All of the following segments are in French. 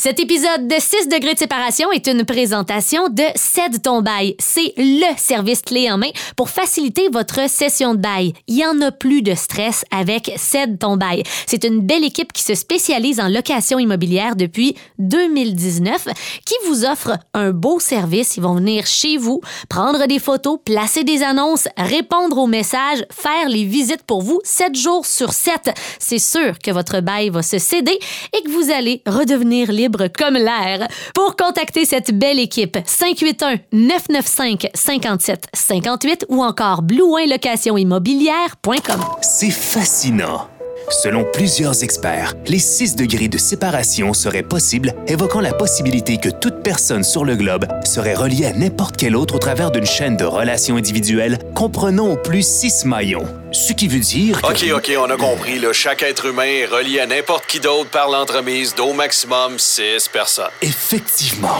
Cet épisode de 6 degrés de séparation est une présentation de Cède ton bail. C'est le service clé en main pour faciliter votre session de bail. Il y en a plus de stress avec Cède ton bail. C'est une belle équipe qui se spécialise en location immobilière depuis 2019 qui vous offre un beau service. Ils vont venir chez vous, prendre des photos, placer des annonces, répondre aux messages, faire les visites pour vous 7 jours sur 7. C'est sûr que votre bail va se céder et que vous allez redevenir libre comme l'air. Pour contacter cette belle équipe, 581-995-5758 ou encore blueoinlocationimmobilière.com. C'est fascinant. Selon plusieurs experts, les 6 degrés de séparation seraient possibles, évoquant la possibilité que toute personne sur le globe serait reliée à n'importe quel autre au travers d'une chaîne de relations individuelles comprenant au plus 6 maillons. Ce qui veut dire que... OK, OK, on a compris. Là. Chaque être humain est relié à n'importe qui d'autre par l'entremise d'au maximum 6 personnes. Effectivement.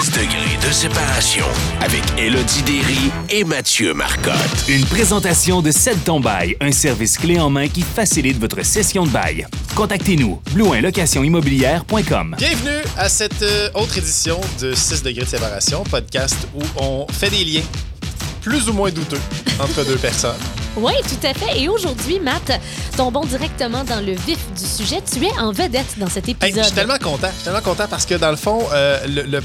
6 degrés de séparation avec Elodie Derry et Mathieu Marcotte. Une présentation de 7 ton bail, un service clé en main qui facilite votre session de bail. Contactez-nous, blouinlocationimmobilière.com. Bienvenue à cette euh, autre édition de 6 degrés de séparation, podcast où on fait des liens plus ou moins douteux entre deux personnes. Oui, tout à fait. Et aujourd'hui, Matt, tombons directement dans le vif du sujet. Tu es en vedette dans cet Hey, épisode. je suis tellement content. Je suis tellement content parce que dans le fond, euh, le, le-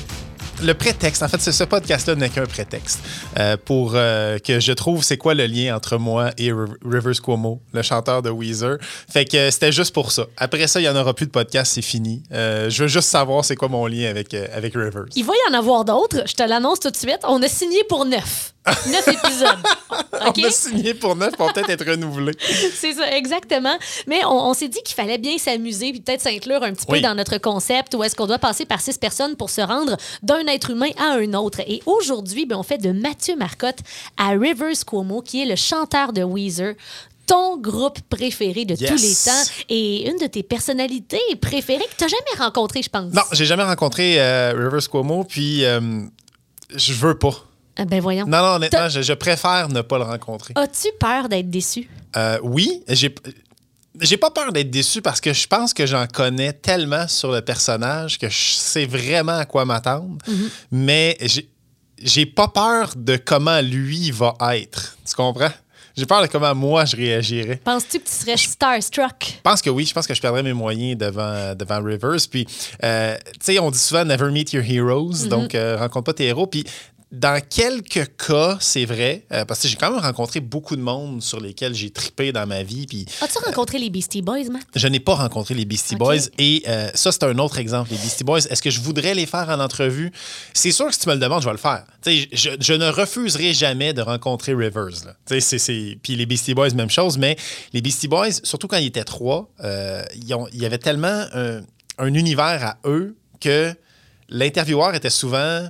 le prétexte, en fait, ce, podcast-là n'est qu'un prétexte euh, pour euh, que je trouve c'est quoi le lien entre moi et Riv- Rivers Cuomo, le chanteur de Weezer. Fait que euh, c'était juste pour ça. Après ça, il n'y en aura plus de podcast, c'est fini. Je veux juste savoir c'est quoi mon lien avec, avec Rivers. Il va y en avoir d'autres. Je te l'annonce tout de suite. On a signé pour neuf. Neuf épisodes. On a signé pour neuf pour peut-être être renouvelé. C'est ça, exactement. Mais on, on s'est dit qu'il fallait bien s'amuser puis peut-être s'inclure un petit peu dans notre concept où est-ce qu'on doit passer par six personnes pour se rendre d'un être humain à un autre. Et aujourd'hui, ben, on fait de Mathieu Marcotte à Rivers Cuomo, qui est le chanteur de Weezer ton groupe préféré de Yes. tous les temps et une de tes personnalités préférées que tu n'as jamais rencontrée, je pense. Non, j'ai jamais rencontré euh, Rivers Cuomo, puis euh, je veux pas. Ah, Ben voyons. Non, non, honnêtement, je, je préfère ne pas le rencontrer. As-tu peur d'être déçu? Euh, oui, j'ai. J'ai pas peur d'être déçu parce que je pense que j'en connais tellement sur le personnage que je sais vraiment à quoi m'attendre. Mais j'ai- pas peur de comment lui va être. Tu comprends? J'ai peur de comment moi je réagirais. Penses-tu que tu serais starstruck? Je pense que oui, je pense que je perdrais mes moyens devant, devant Rivers. Puis, euh, tu sais, on dit souvent never meet your heroes, donc euh, rencontre pas tes héros. Puis, dans quelques cas, c'est vrai, euh, parce que j'ai quand même rencontré beaucoup de monde sur lesquels j'ai tripé dans ma vie. Puis, As-tu rencontré les Beastie Boys, Matt? je n'ai pas rencontré les Beastie. Boys. Et euh, ça, c'est un autre exemple. Les Beastie Boys, est-ce que je voudrais les faire en entrevue? C'est sûr que si tu me le demandes, je vais le faire. Je, je ne refuserai jamais de rencontrer Rivers. là. C'est- c'est- Puis les Beastie Boys, même chose. Mais les Beastie Boys, surtout quand ils étaient trois, euh, ils ont- il y avait tellement un, un univers à eux que l'intervieweur était souvent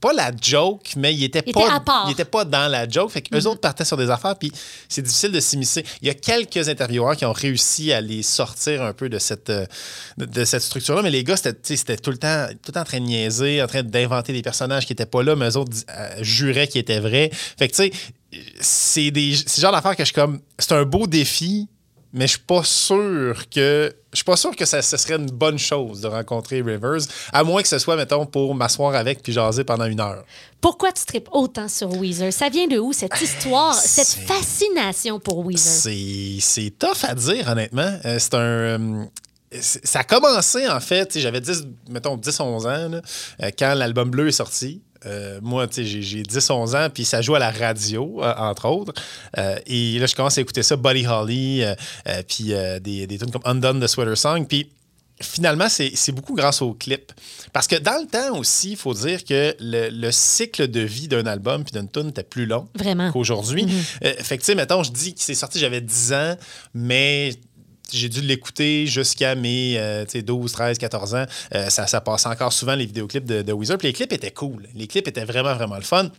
pas la joke, mais il était Il pas, était à part. il était pas dans la joke. Fait qu'eux autres partaient sur des affaires, puis c'est difficile de s'immiscer. Il y a quelques intervieweurs qui ont réussi à les sortir un peu de cette, euh, de, de cette structure-là, mais les gars, c'était, tout le temps tout le temps en train de niaiser, en train d'inventer des personnages qui étaient pas là, mais eux autres euh, juraient qu'ils étaient vrais. Fait que, tu sais, c'est des c'est le genre d'affaires que je suis comme. C'est un beau défi, mais je suis pas sûr que. Je suis pas sûr que ça, ce serait une bonne chose de rencontrer Rivers, à moins que ce soit, mettons, pour m'asseoir avec puis jaser pendant une heure. Pourquoi tu tripes autant sur Weezer? Ça vient de où, cette histoire, cette fascination pour Weezer? C'est, tough à dire, honnêtement. Euh, c'est un. euh, ça a commencé, en fait, j'avais 10, mettons 10-11 ans, là, euh, quand l'album bleu est sorti. Euh, moi, tu sais, j'ai, j'ai 10-11 ans, puis ça joue à la radio, euh, entre autres. Euh, et là, je commence à écouter ça, Buddy Holly, puis des, des tunes comme Undone the Sweater Song. Puis finalement, c'est beaucoup grâce au clip. Parce que dans le temps aussi, il faut dire que le, le cycle de vie d'un album puis d'une tune était plus long qu'aujourd'hui. Euh, fait que, tu sais, mettons, je dis que c'est sorti, j'avais 10 ans, mais j'ai dû l'écouter jusqu'à mes euh, tu sais, 12, 13, 14 ans. Euh, ça, ça passait encore souvent les vidéoclips de, de Weezer. Puis les clips étaient cool. Les clips étaient vraiment, vraiment le fun.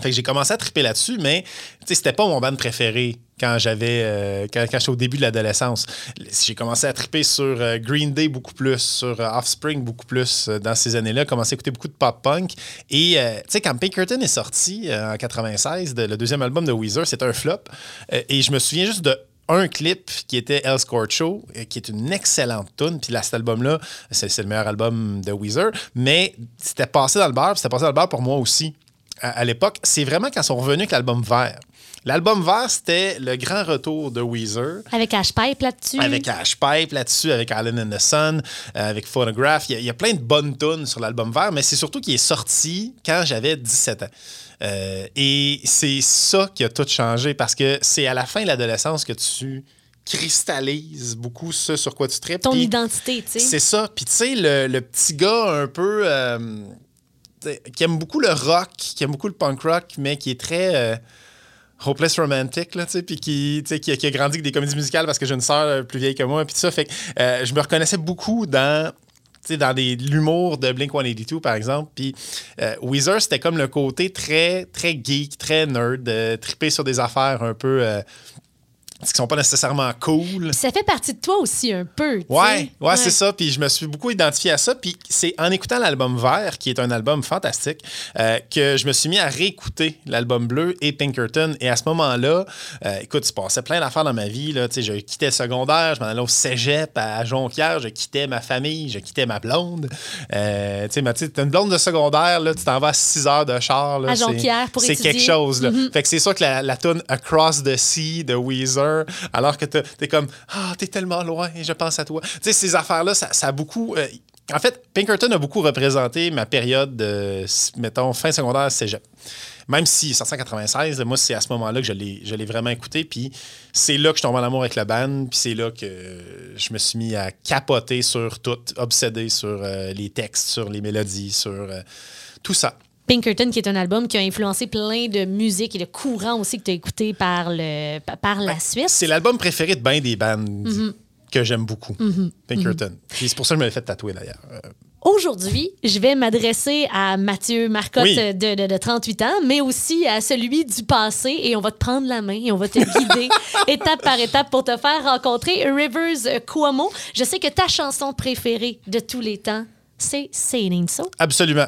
Fait que j'ai commencé à triper là-dessus, mais c'était pas mon band préféré quand j'avais euh, quand, quand j'étais au début de l'adolescence. J'ai commencé à triper sur euh, Green Day beaucoup plus, sur Offspring beaucoup plus dans ces années-là. Commencé à écouter beaucoup de pop punk. Et tu sais, quand Pinkerton est sorti en 96, de- le deuxième album de Weezer, c'était un flop. Et je me souviens juste de un clip qui était El Scored Show, euh, qui est une excellente tune. Puis là, cet album-là, c'est c'est le meilleur album de Weezer. Mais c'était passé dans le bar, c'était passé dans le bar pour moi aussi à, à l'époque. C'est vraiment quand ils sont revenus avec l'album vert. L'album vert, c'était le grand retour de Weezer. Avec Ash Pipe là-dessus. Avec Ash Pipe là-dessus, avec Allen and the Sun, euh, avec Phonograph. Il y, a, il y a plein de bonnes tunes sur l'album vert, mais c'est surtout qu'il est sorti quand j'avais 17 ans. Euh, et c'est ça qui a tout changé parce que c'est à la fin de l'adolescence que tu cristallises beaucoup ce sur quoi tu traites. Ton identité, tu sais. C'est ça. Puis tu sais, le, le petit gars un peu... euh, qui aime beaucoup le rock, qui aime beaucoup le punk rock, mais qui est très... euh, Hopeless Romantic, là, tu sais, puis qui, tu sais, qui, a- qui a grandi avec des comédies musicales parce que j'ai une sœur plus vieille que moi, puis tout ça. Fait que euh, je me reconnaissais beaucoup dans, dans l'humour de Blink 182, par exemple. Puis euh, Weezer, c'était comme le côté très, très geek, très nerd, euh, triper sur des affaires un peu. euh, qui sont pas nécessairement cool. Ça fait partie de toi aussi un peu. Ouais, ouais, c'est ça. Puis je me suis beaucoup identifié à ça. Puis c'est en écoutant l'album vert, qui est un album fantastique, euh, que je me suis mis à réécouter l'album bleu et Pinkerton. Et à ce moment-là, euh, écoute, il se passait plein d'affaires dans ma vie. Là. Tu sais, Je quittais le secondaire, je m'en allais au cégep à Jonquière, je quittais ma famille, je quittais ma blonde. Euh, tu sais, une blonde de secondaire, là, tu t'en vas à 6 heures de char. Là, À Jonquière pour C'est quelque chose. Là. Fait que c'est sûr que la, la tune Across the Sea de Weezer, alors que t'es comme Ah, t'es tellement loin et je pense à toi. Tu sais, ces affaires-là, ça, a beaucoup. euh, en fait, Pinkerton a beaucoup représenté ma période de, mettons, fin secondaire cégep. Même si, 1996, moi, c'est à ce moment-là que je l'ai vraiment écouté. Puis c'est là que je tombe en amour avec le band. Puis c'est là que je me suis mis à capoter sur tout, obsédé sur euh, les textes, sur les mélodies, sur euh, tout ça. Pinkerton, qui est un album qui a influencé plein de musique et de courants aussi que tu as écouté par, le, pa- par la suite. C'est l'album préféré de bien des bandes que j'aime beaucoup, Pinkerton. Puis c'est pour ça que je me l'ai fait tatouer d'ailleurs. Euh, Aujourd'hui, je vais m'adresser à Mathieu Marcotte Oui. de, de- de 38 ans, mais aussi à celui du passé et on va te prendre la main et on va te guider étape par étape pour te faire rencontrer Rivers Cuomo. Je sais que ta chanson préférée de tous les temps, c'est Say It Ain't So. absolument.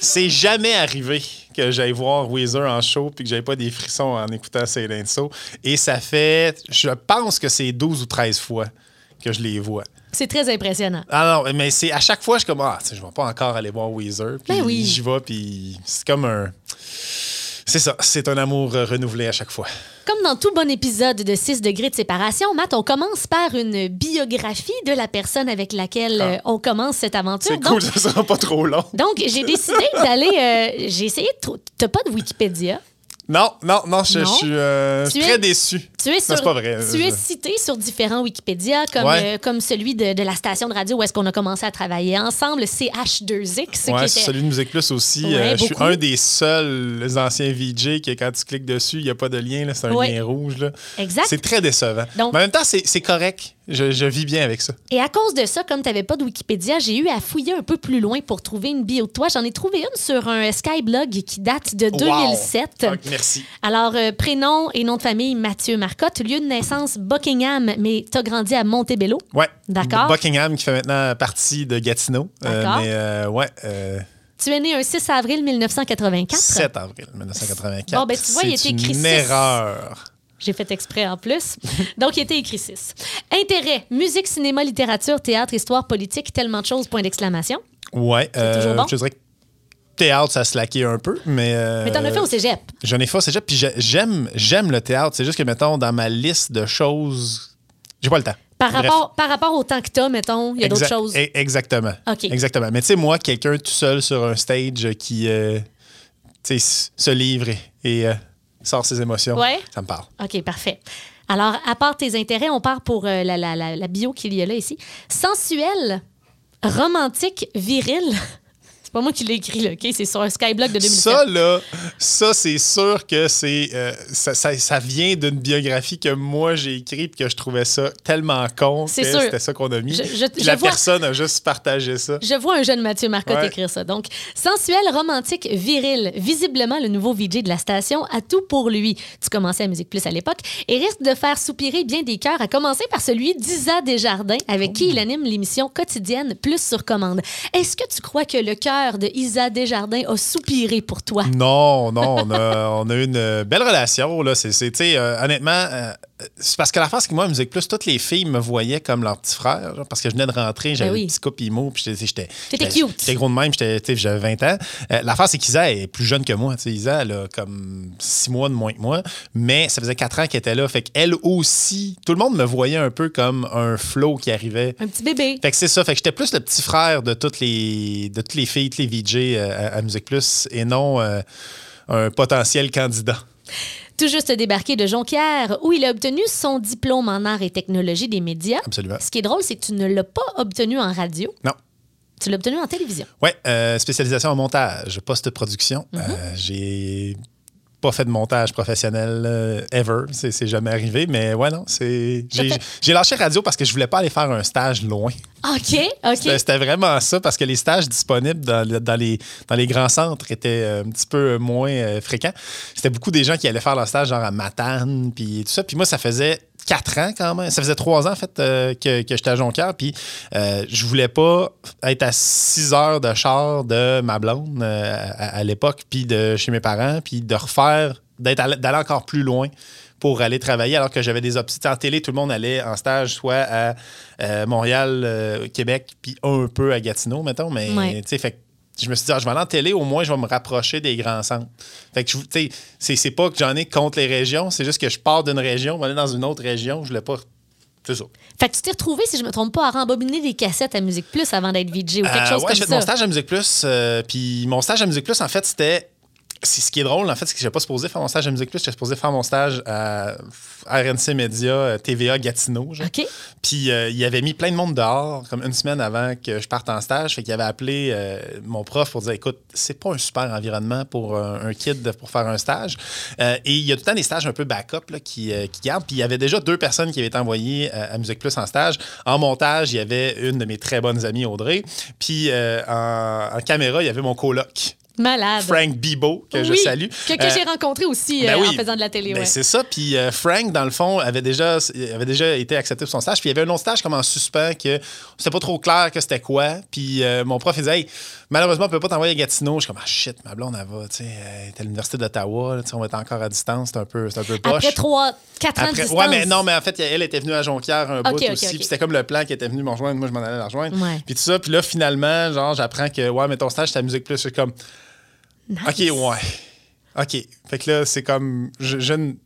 C'est jamais arrivé que j'aille voir Weezer en show puis que j'avais pas des frissons en écoutant Ain't So. Et ça fait, je pense que c'est 12 ou 13 fois que je les vois. C'est très impressionnant. Ah non, mais c'est à chaque fois, je suis comme, ah, tu sais, je vais pas encore aller voir Weezer. Puis Ben oui. j'y vais, puis c'est comme un. C'est ça, c'est un amour euh, renouvelé à chaque fois. Comme dans tout bon épisode de 6 degrés de séparation, Matt, on commence par une biographie de la personne avec laquelle euh, on commence cette aventure. Ah. C'est Donc, cool, ça sera pas trop long. Donc, j'ai décidé d'aller. euh, j'ai essayé de. T'as pas de Wikipédia? Non, non, non, je, Non? je suis euh, suis très es- déçu. Tu es, sur, pas vrai. tu es cité sur différents Wikipédia, comme, Ouais. euh, comme celui de, de la station de radio où est-ce qu'on a commencé à travailler ensemble, CH2X. Ouais, qui était- celui de Musique Plus aussi. Ouais, Euh, je suis un des seuls anciens VJ que quand tu cliques dessus, il n'y a pas de lien. là, C'est un lien rouge. là. Exact. C'est très décevant. Donc- Mais en même temps, c'est correct. Je, je vis bien avec ça. Et à cause de ça, comme tu n'avais pas de Wikipédia, j'ai eu à fouiller un peu plus loin pour trouver une bio de toi. J'en ai trouvé une sur un Skyblog qui date de 2007. Wow. Ok, merci. Alors, euh, prénom et nom de famille, Mathieu Marcotte. Lieu de naissance, Buckingham, mais tu as grandi à Montebello. Ouais. D'accord. Buckingham qui fait maintenant partie de Gatineau. Euh, D'accord. mais euh, ouais, Tu es né un 6 avril 1984. 7 avril 1984. Bon, ben, tu vois, il était écrit une erreur. J'ai fait exprès en plus. Donc, il était écrit 6. Intérêt, musique, cinéma, littérature, théâtre, histoire, politique, tellement de choses, point d'exclamation. Ouais. euh, toujours bon? Je dirais que théâtre, ça se laquait un peu, mais. euh, Mais t'en as fait au cégep. J'en ai fait au cégep, puis j'ai- j'aime, j'aime le théâtre. C'est juste que, mettons, dans ma liste de choses, j'ai pas le temps. Par Bref. rapport, par rapport au temps que t'as, mettons, il y a d'autres choses. e- Exactement. OK. Exactement. Mais tu sais, moi, quelqu'un tout seul sur un stage qui euh, tu sais, se livre et, et, euh, sort ses émotions, Ouais. ça me parle. OK, parfait. Alors, à part tes intérêts, on part pour euh, la, la- la- la bio qu'il y a là ici. Sensuel, romantique, viril. C'est pas moi qui l'ai écrit, là, OK? C'est sur un Skyblog de 2007. Ça, là, ça, c'est sûr que c'est euh, ça, ça- ça vient d'une biographie que moi, j'ai écrite et que je trouvais ça tellement con C'est sûr. c'était ça qu'on a mis. Je- je- je la vois- personne a juste partagé ça. Je vois un jeune Mathieu Marcotte Ouais. écrire ça. Donc, sensuel, romantique, viril, visiblement le nouveau VJ de la station, a tout pour lui. Tu commençais à Musique Plus à l'époque et risque de faire soupirer bien des cœurs, à commencer par celui d'Isa Desjardins, avec qui il anime l'émission quotidienne Plus sur commande. Est-ce que tu crois que le cœur de Isa Desjardins a soupiré pour toi. Non, non, on a, on une belle relation. Là. C'est, euh, honnêtement, euh, c'est parce que la face que moi, à Musique Plus, toutes les filles me voyaient comme leur petit frère. genre, parce que je venais de rentrer, j'avais Ben oui. le petit couple IMO, puis j'étais, j'étais, j'étais- cute. J'étais gros de même, j'avais 20 ans. Euh, la face, c'est qu'Isa est plus jeune que moi. Isa, elle a comme 6 mois de moins que moi, mais ça faisait 4 ans qu'elle était là. Fait qu'elle aussi, tout le monde me voyait un peu comme un flow qui arrivait. Un petit bébé. Fait que c'est ça. Fait que j'étais plus le petit frère de toutes les, de toutes les filles, toutes les VJ euh, à, à Musique Plus et non euh, un potentiel candidat. Tout juste débarqué de Jonquière, où il a obtenu son diplôme en arts et technologie des médias. Absolument. Ce qui est drôle, c'est que tu ne l'as pas obtenu en radio, Non. tu l'as obtenu en télévision. Ouais, euh, spécialisation en montage, post-production. Mhm. Euh, j'ai pas fait de montage professionnel euh, ever. C'est jamais arrivé, mais ouais, non. J'ai lâché radio parce que je voulais pas aller faire un stage loin. OK, OK. C'était vraiment ça parce que les stages disponibles dans, dans les, dans les grands centres étaient euh, un petit peu moins euh, fréquents. C'était beaucoup des gens qui allaient faire leur stage genre à Matane puis tout ça. Puis moi, ça faisait quatre ans quand même. Ça faisait trois ans en fait euh, que, que j'étais à Jonquière. Puis euh, je voulais pas être à six heures de char de ma blonde euh, à, à l'époque, puis de chez mes parents, puis de refaire, d'aller encore plus loin pour aller travailler, alors que j'avais des options. En télé, tout le monde allait en stage soit à euh, Montréal, euh, Québec, puis un peu à Gatineau, mettons. Mais Ouais. tu sais, fait je me suis dit, ah, je vais aller en télé, au moins, je vais me rapprocher des grands centres. Fait que, je- tu sais, c'est- c'est pas que j'en ai contre les régions, c'est juste que je pars d'une région, je vais aller dans une autre région, je voulais pas. C'est ça. Fait que tu t'es retrouvé, si je me trompe pas, à rembobiner des cassettes à Musique Plus avant d'être VJ ou quelque Euh, chose ouais, comme j'ai fait ça. mon stage à Musique Plus. euh, puis mon stage à Musique Plus, en fait, c'était. C'est ce qui est drôle, en fait, c'est que j'ai pas supposé faire mon stage à Musique Plus, j'étais supposé faire mon stage à RNC Média, euh, TVA Gatineau. genre. OK. Puis euh, il avait mis plein de monde dehors, comme une semaine avant que je parte en stage. Fait qu'il avait appelé euh, mon prof pour dire écoute, c'est pas un super environnement pour un, un kid pour faire un stage. Euh, et il y a tout le temps des stages un peu backup là, qui, euh, qui gardent. Puis il y avait déjà deux personnes qui avaient été envoyées à, Musique Plus en stage. En montage, il y avait une de mes très bonnes amies, Audrey. Puis euh, en, en caméra, il y avait mon coloc. Malade. Frank Bibo, que je salue. Que, que Euh, j'ai rencontré aussi ben euh, oui. en faisant de la télé. Ben, ouais. C'est ça. Puis euh, Frank, dans le fond, avait déjà, avait déjà été accepté pour son stage. Puis il y avait un autre stage comme en suspens que c'était pas trop clair que c'était quoi. Puis mon prof, il disait, hey, malheureusement, on peut pas t'envoyer à Gatineau. Je suis comme, ah shit, ma blonde, elle va, tu sais, à l'Université d'Ottawa. On va être encore à distance. C'est un peu, c'est un peu poche. Après trois, quatre ans de Après- distance. ouais, mais non, mais en fait, elle était venue à Jonquière un bout Ok, ok, aussi. Puis c'était comme le plan qui était venu me rejoindre. Moi, je m'en allais la rejoindre. Ouais. Puis tout ça. Puis là, finalement, genre, j'apprends que, ouais, mais ton stage, c'est à Musique Plus. Je suis OK, ouais. OK. Fait que là, c'est comme. je- J'ai une,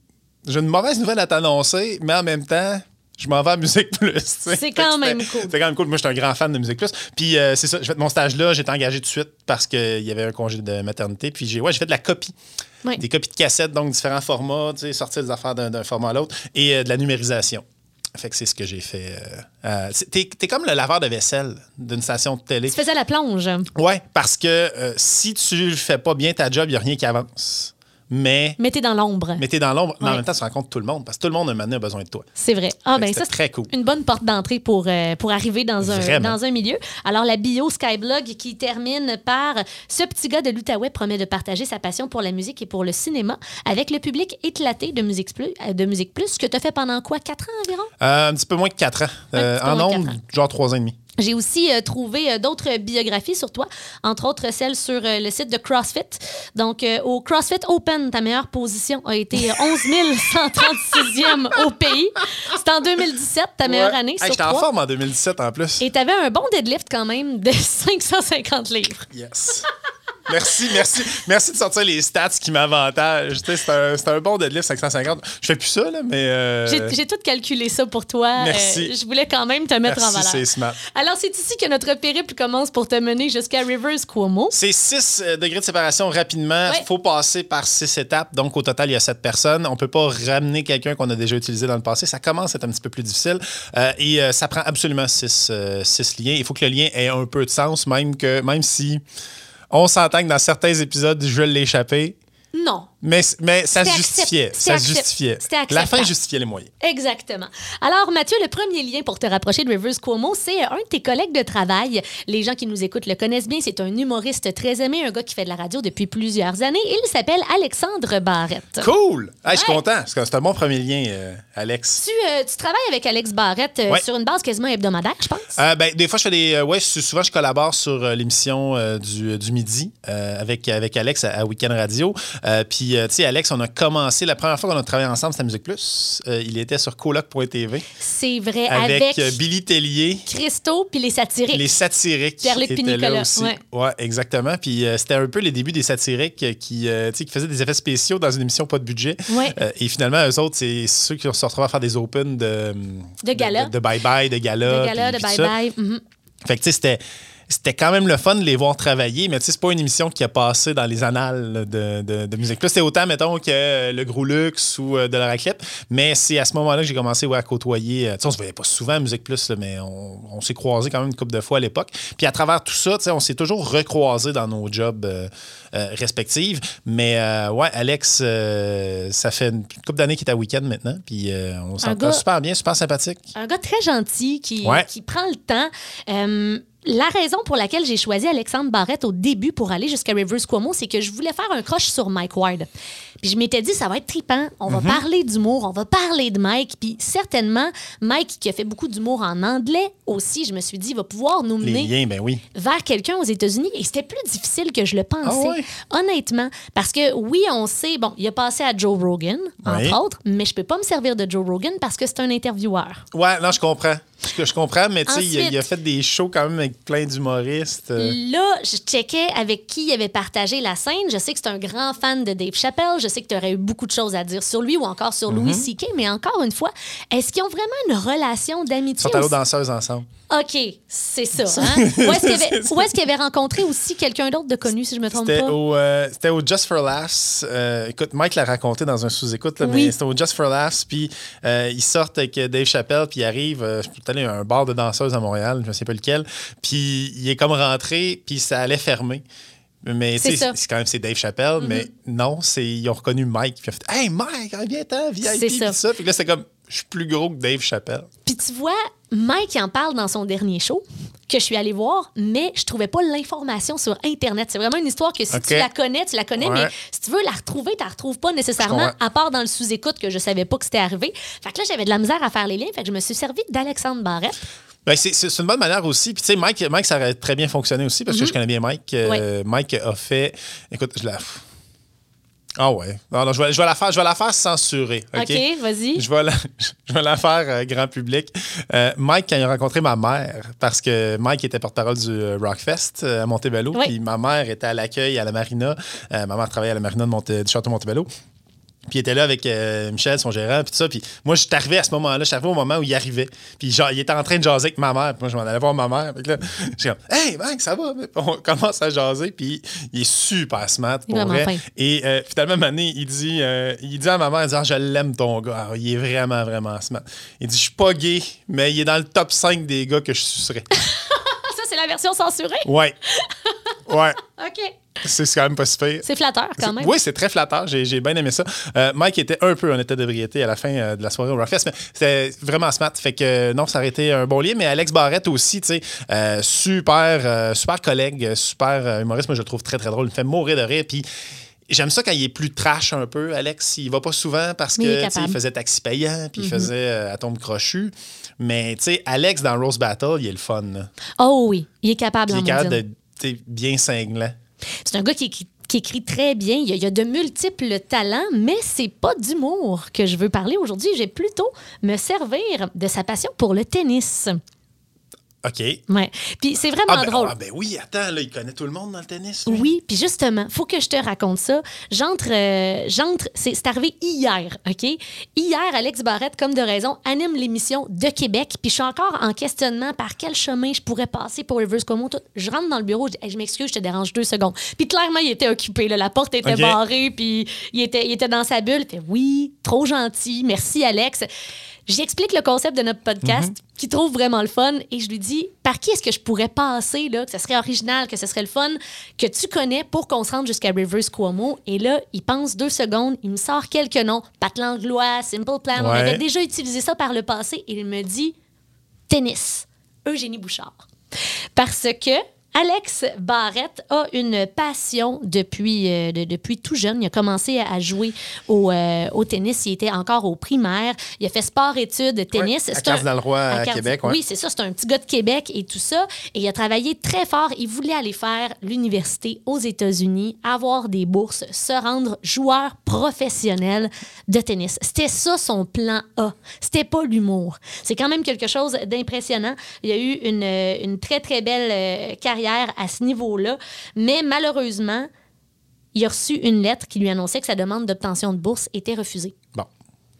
j'ai une mauvaise nouvelle à t'annoncer, mais en même temps, je m'en vais à Musique Plus. C'est quand même cool. C'est quand même cool. Moi, j'étais un grand fan de Musique Plus. Puis euh, c'est ça, j'ai fait mon stage là, j'étais engagé tout de suite parce qu'il y avait un congé de maternité. Puis j'ai ouais, j'ai fait de la copie. Des copies de cassettes, donc différents formats, tu sais, sortir des affaires d'un d'un format à l'autre, et euh, de la numérisation. Fait que c'est ce que j'ai fait. euh, euh, t'es comme le laveur de vaisselle d'une station de télé. Tu faisais la plonge. Ouais, parce que euh, si tu fais pas bien ta job, il n'y a rien qui avance. Mais, Mettez dans l'ombre. mais t'es dans l'ombre, mais en même temps, tu rencontres tout le monde parce que tout le monde, un moment donné, a besoin de toi. C'est vrai. Ah, ben ça, c'est très cool. une bonne porte d'entrée pour, euh, pour arriver dans un, dans un milieu. Alors, la bio Skyblog qui termine par Ce petit gars de l'Outaouais promet de partager sa passion pour la musique et pour le cinéma avec le public éclaté de Musique Plus, euh, de Musique Plus que tu as fait pendant quoi, quatre ans environ? Euh, un petit peu moins que 4 ans. Euh, en nombre, genre 3 ans et demi. J'ai aussi euh, trouvé euh, d'autres biographies sur toi, entre autres celle sur euh, le site de CrossFit. Donc, au CrossFit Open, ta meilleure position a été euh, 11 136e au pays. C'était en 2017, ta meilleure Ouais. année Hey, J'étais en forme en 2017 en plus. Et tu avais un bon deadlift quand même de 550 livres. Yes. Merci, merci. Merci de sortir les stats qui m'avantagent. C'est un, c'est un bon deadlift 550. Je fais plus ça, là, mais. euh, J'ai tout calculé ça pour toi. Merci. Euh, je voulais quand même te mettre en Merci, valeur. c'est smart. Alors, c'est ici que notre périple commence pour te mener jusqu'à Rivers Cuomo. C'est 6 degrés de séparation rapidement. Il Ouais. faut passer par 6 étapes. Donc, au total, il y a 7 personnes. On ne peut pas ramener quelqu'un qu'on a déjà utilisé dans le passé. Ça commence à être un petit peu plus difficile. Euh, et euh, ça prend absolument 6 liens. Il faut que le lien ait un peu de sens, même, que, même si on s'entend que dans certains épisodes, je vais l'échapper. Non. Mais, mais ça se justifiait. Ça se justifiait. La fin justifiait les moyens. Exactement. Alors, Mathieu, le premier lien pour te rapprocher de Rivers Cuomo, c'est un de tes collègues de travail. Les gens qui nous écoutent le connaissent bien. C'est un humoriste très aimé, un gars qui fait de la radio depuis plusieurs années. Il s'appelle Alexandre Barrette. Cool! Ah, je suis content. C'est un bon premier lien, euh, Alex. Tu, euh, tu travailles avec Alex Barrette euh, Ouais. sur une base quasiment hebdomadaire, je pense. Euh, ben, des fois, je fais des. euh, ouais, sou- souvent, je collabore sur euh, l'émission euh, du, du midi euh, avec, avec Alex à, à Weekend Radio. Euh, Puis, euh, tu sais, Alex, on a commencé. La première fois qu'on a travaillé ensemble, c'était Musique Plus. Euh, il était sur coloc.tv C'est vrai, avec, avec, euh, Billy Tellier. Christo puis les satiriques. Les satiriques Pierre-Luc Nicolas, aussi. ouais. exactement. Puis euh, c'était un peu les débuts des satiriques qui, qui faisaient des effets spéciaux dans une émission pas de budget. Ouais. Et finalement, eux autres, c'est ceux qui se retrouvent à faire des opens de... De gala. De, de bye-bye, de gala. de gala, puis- de tout ça. bye-bye. mhm. Fait que, tu sais, c'était. C'était quand même le fun de les voir travailler, mais tu sais, c'est pas une émission qui a passé dans les annales de, de, de Musique Plus. C'était autant, mettons, que euh, le Gros Luxe ou euh, de la Raclette. Mais c'est à ce moment-là que j'ai commencé ouais, à côtoyer. euh, Tu sais, on se voyait pas souvent à Musique Plus, là, mais on, on s'est croisés quand même une couple de fois à l'époque. Puis à travers tout ça, tu sais, on s'est toujours recroisés dans nos jobs euh, euh, respectifs. Mais euh, ouais, Alex, ça fait une couple d'années qu'il est à week-end maintenant. Puis on s'entend super bien, super sympathique. Un gars très gentil qui, Ouais. qui prend le temps. La raison pour laquelle j'ai choisi Alexandre Barrette au début pour aller jusqu'à Rivers Cuomo, c'est que je voulais faire un croche sur Mike Ward. Puis je m'étais dit, ça va être trippant. On Mhm. va parler d'humour, on va parler de Mike. Puis certainement, Mike, qui a fait beaucoup d'humour en anglais aussi, je me suis dit, il va pouvoir nous mener liens, ben oui. vers quelqu'un aux États-Unis et c'était plus difficile que je le pensais. Ah ouais? Honnêtement, parce que oui, on sait, bon, il a passé à Joe Rogan, entre Oui. autres, mais je peux pas me servir de Joe Rogan parce que c'est un intervieweur. Ouais, non, je comprends. Je, je comprends, mais tu sais, il, il a fait des shows quand même avec plein d'humoristes. euh. Là, je checkais avec qui il avait partagé la scène. Je sais que c'est un grand fan de Dave Chappelle. Je sais que tu aurais eu beaucoup de choses à dire sur lui ou encore sur Mm-hmm. Louis C.K. Mais encore une fois, est-ce qu'ils ont vraiment une relation Ils d'amitié? sont allés aux danseuses ensemble. OK, c'est ça. Hein? Où est-ce qu'il avait, où est-ce qu'il avait rencontré aussi quelqu'un d'autre de connu, si je me trompe C'était pas? au, euh, c'était au Just for Laughs. Euh, écoute, Mike l'a raconté dans un sous-écoute, là, Oui. mais c'était au Just for Laughs. Puis euh, ils sortent avec Dave Chappelle, puis ils arrivent. Euh, je suis allé à un bar de danseuses à Montréal, je ne sais pas lequel. Puis il est comme rentré, puis ça allait fermer. Mais C'est quand même c'est Dave Chappelle, mais non, c'est ils ont reconnu Mike. Puis ils ont fait Hey Mike, viens-t'en, VIP. C'est puis ça. ça. Puis là, c'est comme je suis plus gros que Dave Chappelle. Puis tu vois, Mike en parle dans son dernier show que je suis allée voir, mais je trouvais pas l'information sur Internet. C'est vraiment une histoire que si tu la connais, tu la connais, Ouais. mais si tu veux la retrouver, tu la retrouves pas nécessairement, à part dans le sous-écoute que je savais pas que c'était arrivé. Fait que là, j'avais de la misère à faire les liens, fait que je me suis servi d'Alexandre Barrette. Ben, c'est, une bonne manière aussi. Puis, tu sais, Mike, Mike, ça aurait très bien fonctionné aussi parce que je connais bien Mike. Euh, Mike a fait. Écoute, je la. Ah ouais. Non, non, je vais, je vais la faire, je vais la faire censurer. OK? Vas-y. Je vais la, je vais la faire euh, grand public. Euh, Mike, quand il a rencontré ma mère, parce que Mike était porte-parole du euh, Rockfest à Montebello, Oui. puis ma mère était à l'accueil à la marina. Ma mère travaillait à la marina de Monte- du Château Montebello. Puis il était là avec euh, Michel, son gérant, puis tout ça. Puis moi, je suis arrivé à ce moment-là. Je suis arrivé au moment où il arrivait. Puis genre, il était en train de jaser avec ma mère. Puis moi, je m'en allais voir ma mère. Fait que là, j'ai comme, hey, Mike, ça va? Puis on commence à jaser. Puis il est super smart pour vrai. fin. Et euh, finalement, Mané, il dit, euh, il dit à ma mère, il dit, Ah, je l'aime ton gars. Alors, il est vraiment, vraiment smart. Il dit, je suis pas gay, mais il est dans le top 5 des gars que je sucerais. Ça, c'est la version censurée? ouais. Ouais. OK. C'est quand même pas si pire. C'est flatteur, quand même. Oui, c'est très flatteur. J'ai bien aimé ça. Euh, Mike était un peu en état d'ébriété à la fin euh, de la soirée au Rockfest, mais c'était vraiment smart. Fait que euh, non, ça aurait été un bon lien. Mais Alex Barrette aussi, tu sais, super, super collègue, super humoriste. Moi, je le trouve très, très drôle. Il me fait mourir de rire. Puis. J'aime ça quand il est plus trash un peu, Alex. Il va pas souvent parce il que il faisait taxi payant, puis il faisait euh, Atome crochu. Mais tu sais, Alex dans Rose Battle, il est le fun. là. Oh oui, il est capable Puis il est capable de bien cinglant. C'est un gars qui, écrit très bien. Il y, a, a de multiples talents, mais c'est pas d'humour que je veux parler aujourd'hui. J'ai plutôt me servir de sa passion pour le tennis. OK. Ouais. Puis c'est vraiment Ah ben, drôle. ah ben oui, attends, là, il connaît tout le monde dans le tennis. lui. Oui, puis justement, faut que je te raconte ça. J'entre, euh, j'entre, c'est c'est arrivé hier, OK? Hier, Alex Barrette, comme de raison, anime l'émission de Québec, puis je suis encore en questionnement par quel chemin je pourrais passer pour Rivers Como. Tout. Je rentre dans le bureau, je dis, Hey, je m'excuse, je te dérange deux secondes. Puis clairement, il était occupé, là. la porte était barrée, puis il était, il était dans sa bulle. Il fait, oui, trop gentil, merci Alex. J'explique le concept de notre podcast, Mhm. qu'il trouve vraiment le fun, et je lui dis par qui est-ce que je pourrais passer, là, que ce serait original, que ce serait le fun, que tu connais pour qu'on se rende jusqu'à Rivers Cuomo? Et là, il pense deux secondes, il me sort quelques noms Pat Langlois, Simple Plan. On avait déjà utilisé ça par le passé, et il me dit tennis, Eugénie Bouchard. Parce que Alex Barrette a une passion depuis, euh, de- depuis tout jeune. Il a commencé à jouer au, euh, au tennis. Il était encore au primaire. Il a fait sport-études, tennis. Ouais, à Cardinal-Roy, à Cardi- Québec, ouais. Oui, c'est ça. C'est un petit gars de Québec et tout ça. Et il a travaillé très fort. Il voulait aller faire l'université aux États-Unis, avoir des bourses, se rendre joueur professionnel de tennis. C'était ça son plan A. C'était pas l'humour. C'est quand même quelque chose d'impressionnant. Il a eu une, une très, très belle euh, carrière à ce niveau-là. Mais malheureusement, il a reçu une lettre qui lui annonçait que sa demande d'obtention de bourse était refusée. Bon.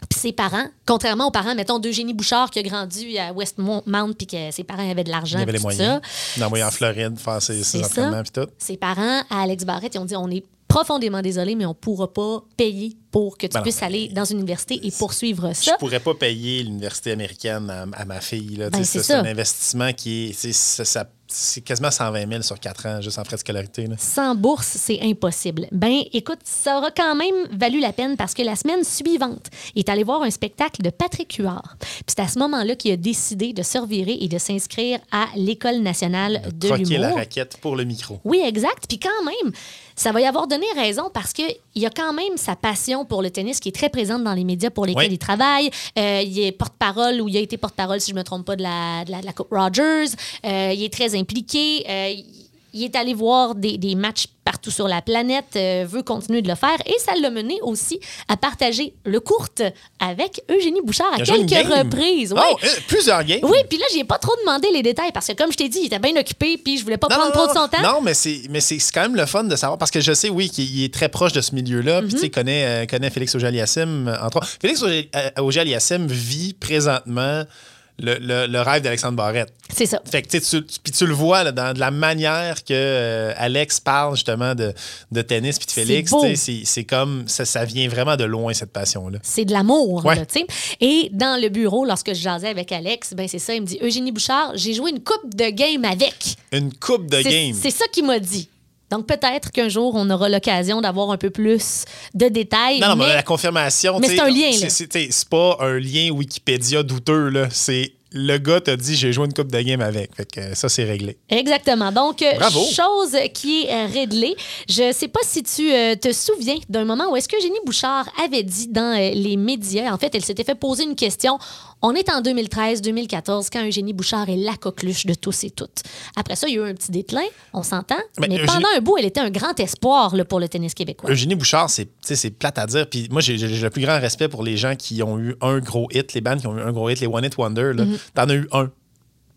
Puis ses parents, contrairement aux parents, mettons, d'Eugénie Bouchard qui a grandi à Westmount, puis que ses parents avaient de l'argent. Il avait les moyens. ça, D'envoyer en Floride faire ses, ses entraînements ça. puis tout. Ses parents, à Alex Barrett, ils ont dit on est profondément désolé, mais on ne pourra pas payer pour que tu Ben puisses mais aller dans une université et poursuivre Je ça. pourrais pas payer l'université américaine à, à ma fille. Ben, c'est ça. un investissement qui est. ça- ça- C'est quasiment 120 000 sur 4 ans, juste en frais de scolarité. là. Sans bourse, c'est impossible. Ben, écoute, ça aura quand même valu la peine parce que la semaine suivante, il est allé voir un spectacle de Patrick Huard. Puis c'est à ce moment-là qu'il a décidé de se revirer et de s'inscrire à l'École nationale de Troquer la raquette pour le micro. Oui, exact. Puis quand même, ça va y avoir donné raison parce qu'il y a quand même sa passion pour le tennis qui est très présente dans les médias pour lesquels Oui. il travaille. Euh, il est porte-parole ou il a été porte-parole, si je ne me trompe pas, de la, de la, de la Coupe Rogers. Euh, il est très impliqué. Euh, il- est allé voir des, des matchs partout sur la planète, euh, veut continuer de le faire. Et ça l'a mené aussi à partager le courte avec Eugénie Bouchard à quelques reprises. Oh, euh, plusieurs games. Oui, puis là, j'ai pas trop demandé les détails parce que, comme je t'ai dit, il était bien occupé, puis je voulais pas prendre trop de son temps. Non, mais c'est mais c'est quand même le fun de savoir parce que je sais oui qu'il est très proche de ce milieu-là puis tu Mhm. sais connaît euh, connaît Félix Auger-Aliassime entre. Félix Auger- Auger-Aliassime vit présentement le, le- le rêve d'Alexandre Barrette. C'est ça. Fait que tu, tu- puis tu le vois là, dans de la manière que euh, Alex parle justement de, de tennis puis de Félix, c'est comme ça, ça vient vraiment de loin cette passion là. C'est de l'amour, Ouais. Et dans le bureau, lorsque je jasais avec Alex, ben c'est ça, il me dit Eugénie Bouchard, j'ai joué une coupe de game avec. Une coupe de game. C'est ça qu'il m'a dit. Donc peut-être qu'un jour, on aura l'occasion d'avoir un peu plus de détails. Non, non, mais mais la confirmation. mais c'est un lien, c'est- pas un lien Wikipédia douteux, là. C'est le gars t'a dit j'ai joué une coupe de game avec. Fait que ça, c'est réglé. Exactement. Donc, euh, Bravo. chose qui est euh, réglée. Je sais pas si tu euh, te souviens d'un moment où est-ce que Eugénie Bouchard avait dit dans euh, les médias, en fait, elle s'était fait poser une question. On est en 2013-2014 quand Eugénie Bouchard est la coqueluche de tous et toutes. Après ça, il y a eu un petit déclin, on s'entend. Mais Mais, Eugénie- pendant un bout, elle était un grand espoir là, pour le tennis québécois. Eugénie Bouchard, c'est plate à dire. Puis moi, j'ai le plus grand respect pour les gens qui ont eu un gros hit, les bandes qui ont eu un gros hit, les One Hit Wonder. Mm-hmm. T'en as eu un.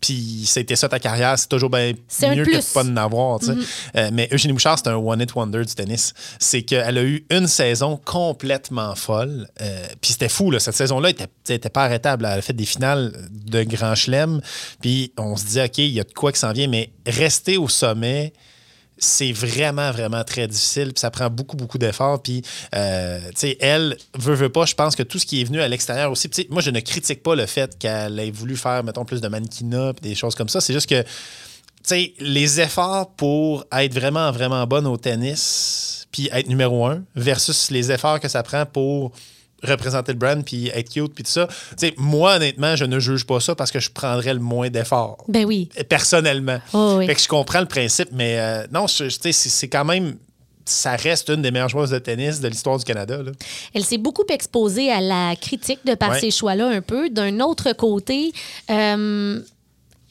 Puis c'était ça ta carrière, c'est toujours bien mieux que. Mm-hmm. de pas en avoir. tu sais. Euh, mais Eugénie Bouchard, c'est un one hit wonder du tennis. C'est qu'elle a eu une saison complètement folle. Euh, puis c'était fou, là. cette saison-là était, était pas arrêtable. Elle a fait des finales de Grand Chelem. Puis on se dit, OK, il y a de quoi qui s'en vient, mais rester au sommet, c'est vraiment, vraiment très difficile. Ça prend beaucoup, beaucoup d'efforts. Puis, euh, tu sais, elle, veut, veut pas, je pense que tout ce qui est venu à l'extérieur aussi. Puis, moi, je ne critique pas le fait qu'elle ait voulu faire, mettons, plus de mannequinat, des choses comme ça. C'est juste que, tu sais, les efforts pour être vraiment, vraiment bonne au tennis, puis être numéro un, versus les efforts que ça prend pour représenter le brand, puis être cute, puis tout ça. Moi, honnêtement, je ne juge pas ça parce que je prendrais le moins d'efforts Ben oui. personnellement. Oh, oui. Fait que je comprends le principe, mais euh, non, c'est c'est quand même. Ça reste une des meilleures joueuses de tennis de l'histoire du Canada. là. Elle s'est beaucoup exposée à la critique de par Ouais. ces choix-là un peu. D'un autre côté, euh,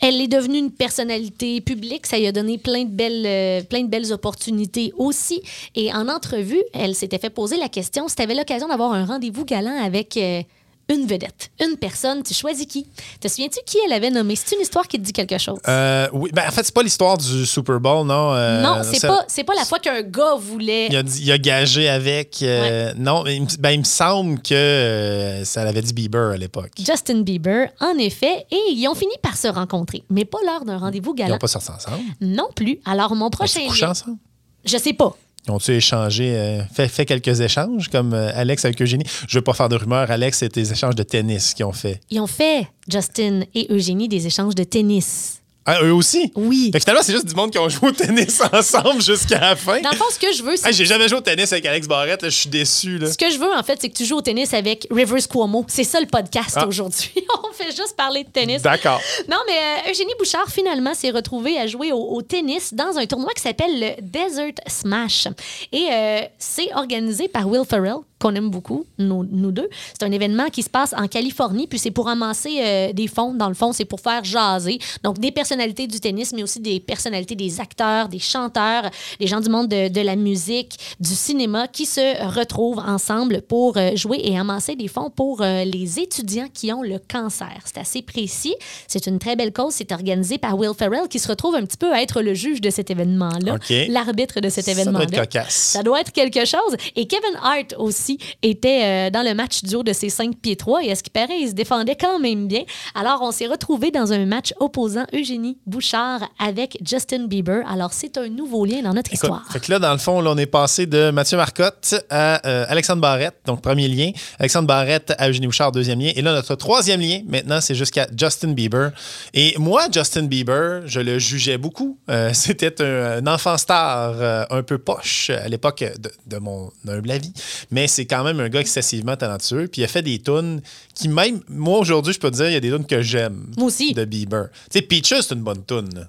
elle est devenue une personnalité publique. Ça lui a donné plein de belles, euh, plein de belles opportunités aussi. Et en entrevue, elle s'était fait poser la question si tu avais l'occasion d'avoir un rendez-vous galant avec euh, une vedette, une personne, tu choisis qui? Te souviens-tu qui elle avait nommé? C'est une histoire qui te dit quelque chose? Euh, oui, ben, en fait, c'est pas l'histoire du Super Bowl, non. euh, non, c'est pas, c'est pas la fois qu'un gars voulait. Il a, il a gagé avec. euh, Non, mais il, me- ben, il me semble que euh, ça l'avait dit Bieber à l'époque. Justin Bieber, en effet, et ils ont fini par se rencontrer, mais pas lors d'un rendez-vous Ils galant. n'ont pas sorti ensemble? Non plus. Alors, mon Ils prochain ont couché ensemble? Je sais pas. Ont-tu échangé, euh, fait, fait quelques échanges comme euh, Alex avec Eugénie? Je veux pas faire de rumeurs, Alex, c'est des échanges de tennis qu'ils ont fait. Ils ont fait, Justin et Eugénie, des échanges de tennis. Ah, eux aussi? Oui. Fait que finalement, c'est juste du monde qui ont joué au tennis ensemble jusqu'à la fin. Dans le fond, ce que je veux, c'est Hey, J'ai jamais joué au tennis avec Alex Barrette, là, je suis déçu. Là. Ce que je veux, en fait, c'est que tu joues au tennis avec Rivers Cuomo. C'est ça le podcast Ah. aujourd'hui. On fait juste parler de tennis. D'accord. Non, mais euh, Eugénie Bouchard, finalement, s'est retrouvée à jouer au, au tennis dans un tournoi qui s'appelle le Desert Smash. Et euh, c'est organisé par Will Ferrell, qu'on aime beaucoup, nous, nous deux. C'est un événement qui se passe en Californie, puis c'est pour amasser euh, des fonds. Dans le fond, c'est pour faire jaser. Donc, des personnalités du tennis, mais aussi des personnalités des acteurs, des chanteurs, des gens du monde de, de la musique, du cinéma, qui se retrouvent ensemble pour euh, jouer et amasser des fonds pour euh, les étudiants qui ont le cancer. C'est assez précis. C'est une très belle cause. C'est organisé par Will Ferrell, qui se retrouve un petit peu à être le juge de cet événement-là, l'arbitre de cet Ça doit événement-là. être cocasse. Ça doit être quelque chose. Et Kevin Hart aussi était euh, dans le match duo de ses 5 pieds 3 et à ce qui paraît, il se défendait quand même bien. Alors, on s'est retrouvés dans un match opposant Eugénie Bouchard avec Justin Bieber. Alors, c'est un nouveau lien dans notre Écoute, histoire. fait que là, dans le fond, là, on est passé de Mathieu Marcotte à euh, Alexandre Barrette, donc premier lien. Alexandre Barrette à Eugénie Bouchard, deuxième lien. Et là, notre troisième lien, maintenant, c'est jusqu'à Justin Bieber. Et moi, Justin Bieber, je le jugeais beaucoup. Euh, C'était un, un enfant star euh, un peu poche à l'époque de, de mon humble avis. Mais c'est quand même un gars excessivement talentueux. Puis il a fait des tunes qui, même, moi, aujourd'hui, je peux te dire, il y a des tunes que j'aime. Moi aussi. De Bieber. Tu sais, Peaches, c'est une bonne tune.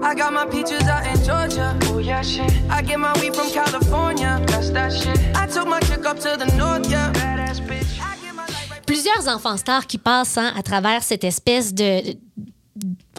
I got my peaches out in Georgia. Oh yeah, shit. I get my weed from California. That's that shit. I took my chick up to the north, yeah. Badass bitch. I get my life right Plusieurs enfants stars qui passent hein, à travers cette espèce de.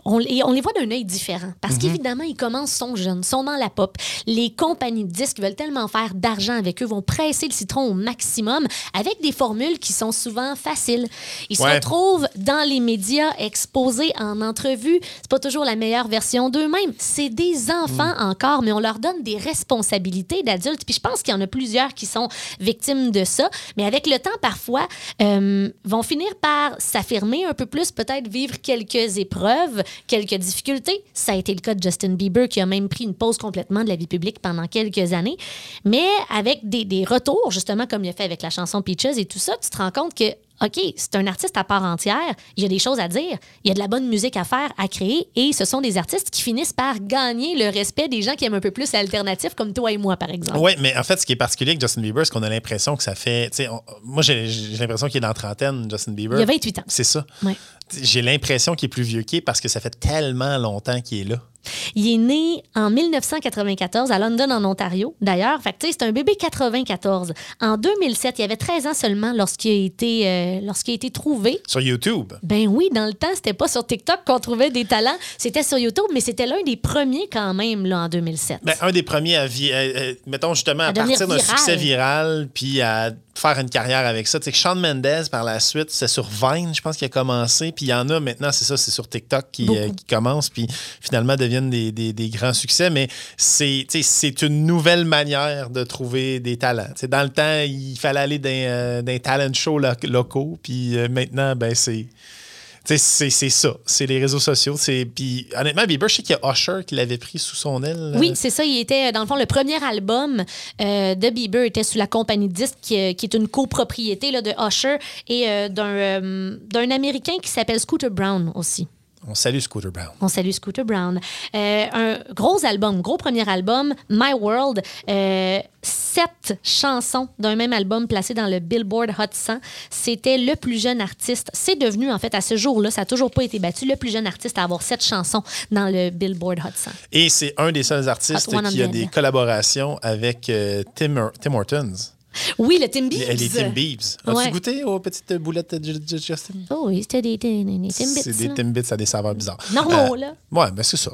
On, et on les voit d'un œil différent. Parce qu'évidemment, ils commencent, sont jeunes, sont dans la pop. Les compagnies de disques veulent tellement faire d'argent avec eux, vont presser le citron au maximum avec des formules qui sont souvent faciles. Ils se retrouvent dans les médias, exposés en entrevue. C'est pas toujours la meilleure version d'eux-mêmes. C'est des enfants encore, mais on leur donne des responsabilités d'adultes. Puis je pense qu'il y en a plusieurs qui sont victimes de ça. Mais avec le temps, parfois, euh, vont finir par s'affirmer un peu plus, peut-être vivre quelques épreuves, quelques difficultés. Ça a été le cas de Justin Bieber, qui a même pris une pause complètement de la vie publique pendant quelques années. Mais avec des, des retours, justement, comme il a fait avec la chanson Peaches et tout ça, tu te rends compte que OK, c'est un artiste à part entière, il y a des choses à dire, il y a de la bonne musique à faire, à créer, et ce sont des artistes qui finissent par gagner le respect des gens qui aiment un peu plus l'alternatif, comme toi et moi, par exemple. Oui, mais en fait, ce qui est particulier avec Justin Bieber, c'est qu'on a l'impression que ça fait. on- moi, j'ai l'impression qu'il est dans la trentaine, Justin Bieber. Il y a 28 ans. C'est ça. Ouais. J'ai l'impression qu'il est plus vieux qu'il est parce que ça fait tellement longtemps qu'il est là. Il est né en 1994 à London, en Ontario, d'ailleurs. Fait que, c'est un bébé 94. En 2007, il avait 13 ans seulement lorsqu'il a été, euh, lorsqu'il a été trouvé. Sur YouTube? Ben oui, dans le temps, c'était pas sur TikTok qu'on trouvait des talents. C'était sur YouTube, mais c'était l'un des premiers quand même, là, en 2007. Ben, un des premiers à, vi- euh, mettons justement, à, partir d'un succès viral, puis à faire une carrière avec ça. Tu sais, que Shawn Mendes, par la suite, c'est sur Vine, je pense qu'il a commencé. Puis il y en a maintenant, c'est ça, c'est sur TikTok qui, euh, qui commence, puis finalement deviennent des, des- des grands succès. Mais c'est tu sais, c'est une nouvelle manière de trouver des talents. Tu sais, dans le temps, il fallait aller dans, euh, dans les talent shows lo- locaux, puis euh, maintenant, ben c'est. C'est ça. C'est les réseaux sociaux. Puis honnêtement, Bieber, je sais qu'il y a Usher qui l'avait pris sous son aile. Oui, c'est ça. Il était, dans le fond, le premier album euh, de Bieber était sous la compagnie qui, euh, qui est une copropriété là, de Usher et euh, d'un euh, d'un Américain qui s'appelle Scooter Brown aussi. On salue Scooter Brown. On salue Scooter Brown. Euh, un gros album, gros premier album, My World. euh, sept chansons d'un même album placé dans le Billboard Hot 100. C'était le plus jeune artiste. C'est devenu, en fait, à ce jour-là, ça n'a toujours pas été battu, le plus jeune artiste à avoir sept chansons dans le Billboard Hot 100. Et c'est un des seuls artistes qui a des collaborations avec euh, Tim, Tim Hortons. Oui, le Tim Biebs. Les, Tim Biebs. As-tu Ouais. goûté aux petites boulettes de Ju- Ju- Justin? Oh oui, c'était des, des, des Timbits. C'est des. Timbits à des saveurs bizarres. Normaux, là. Ouais, mais c'est ça.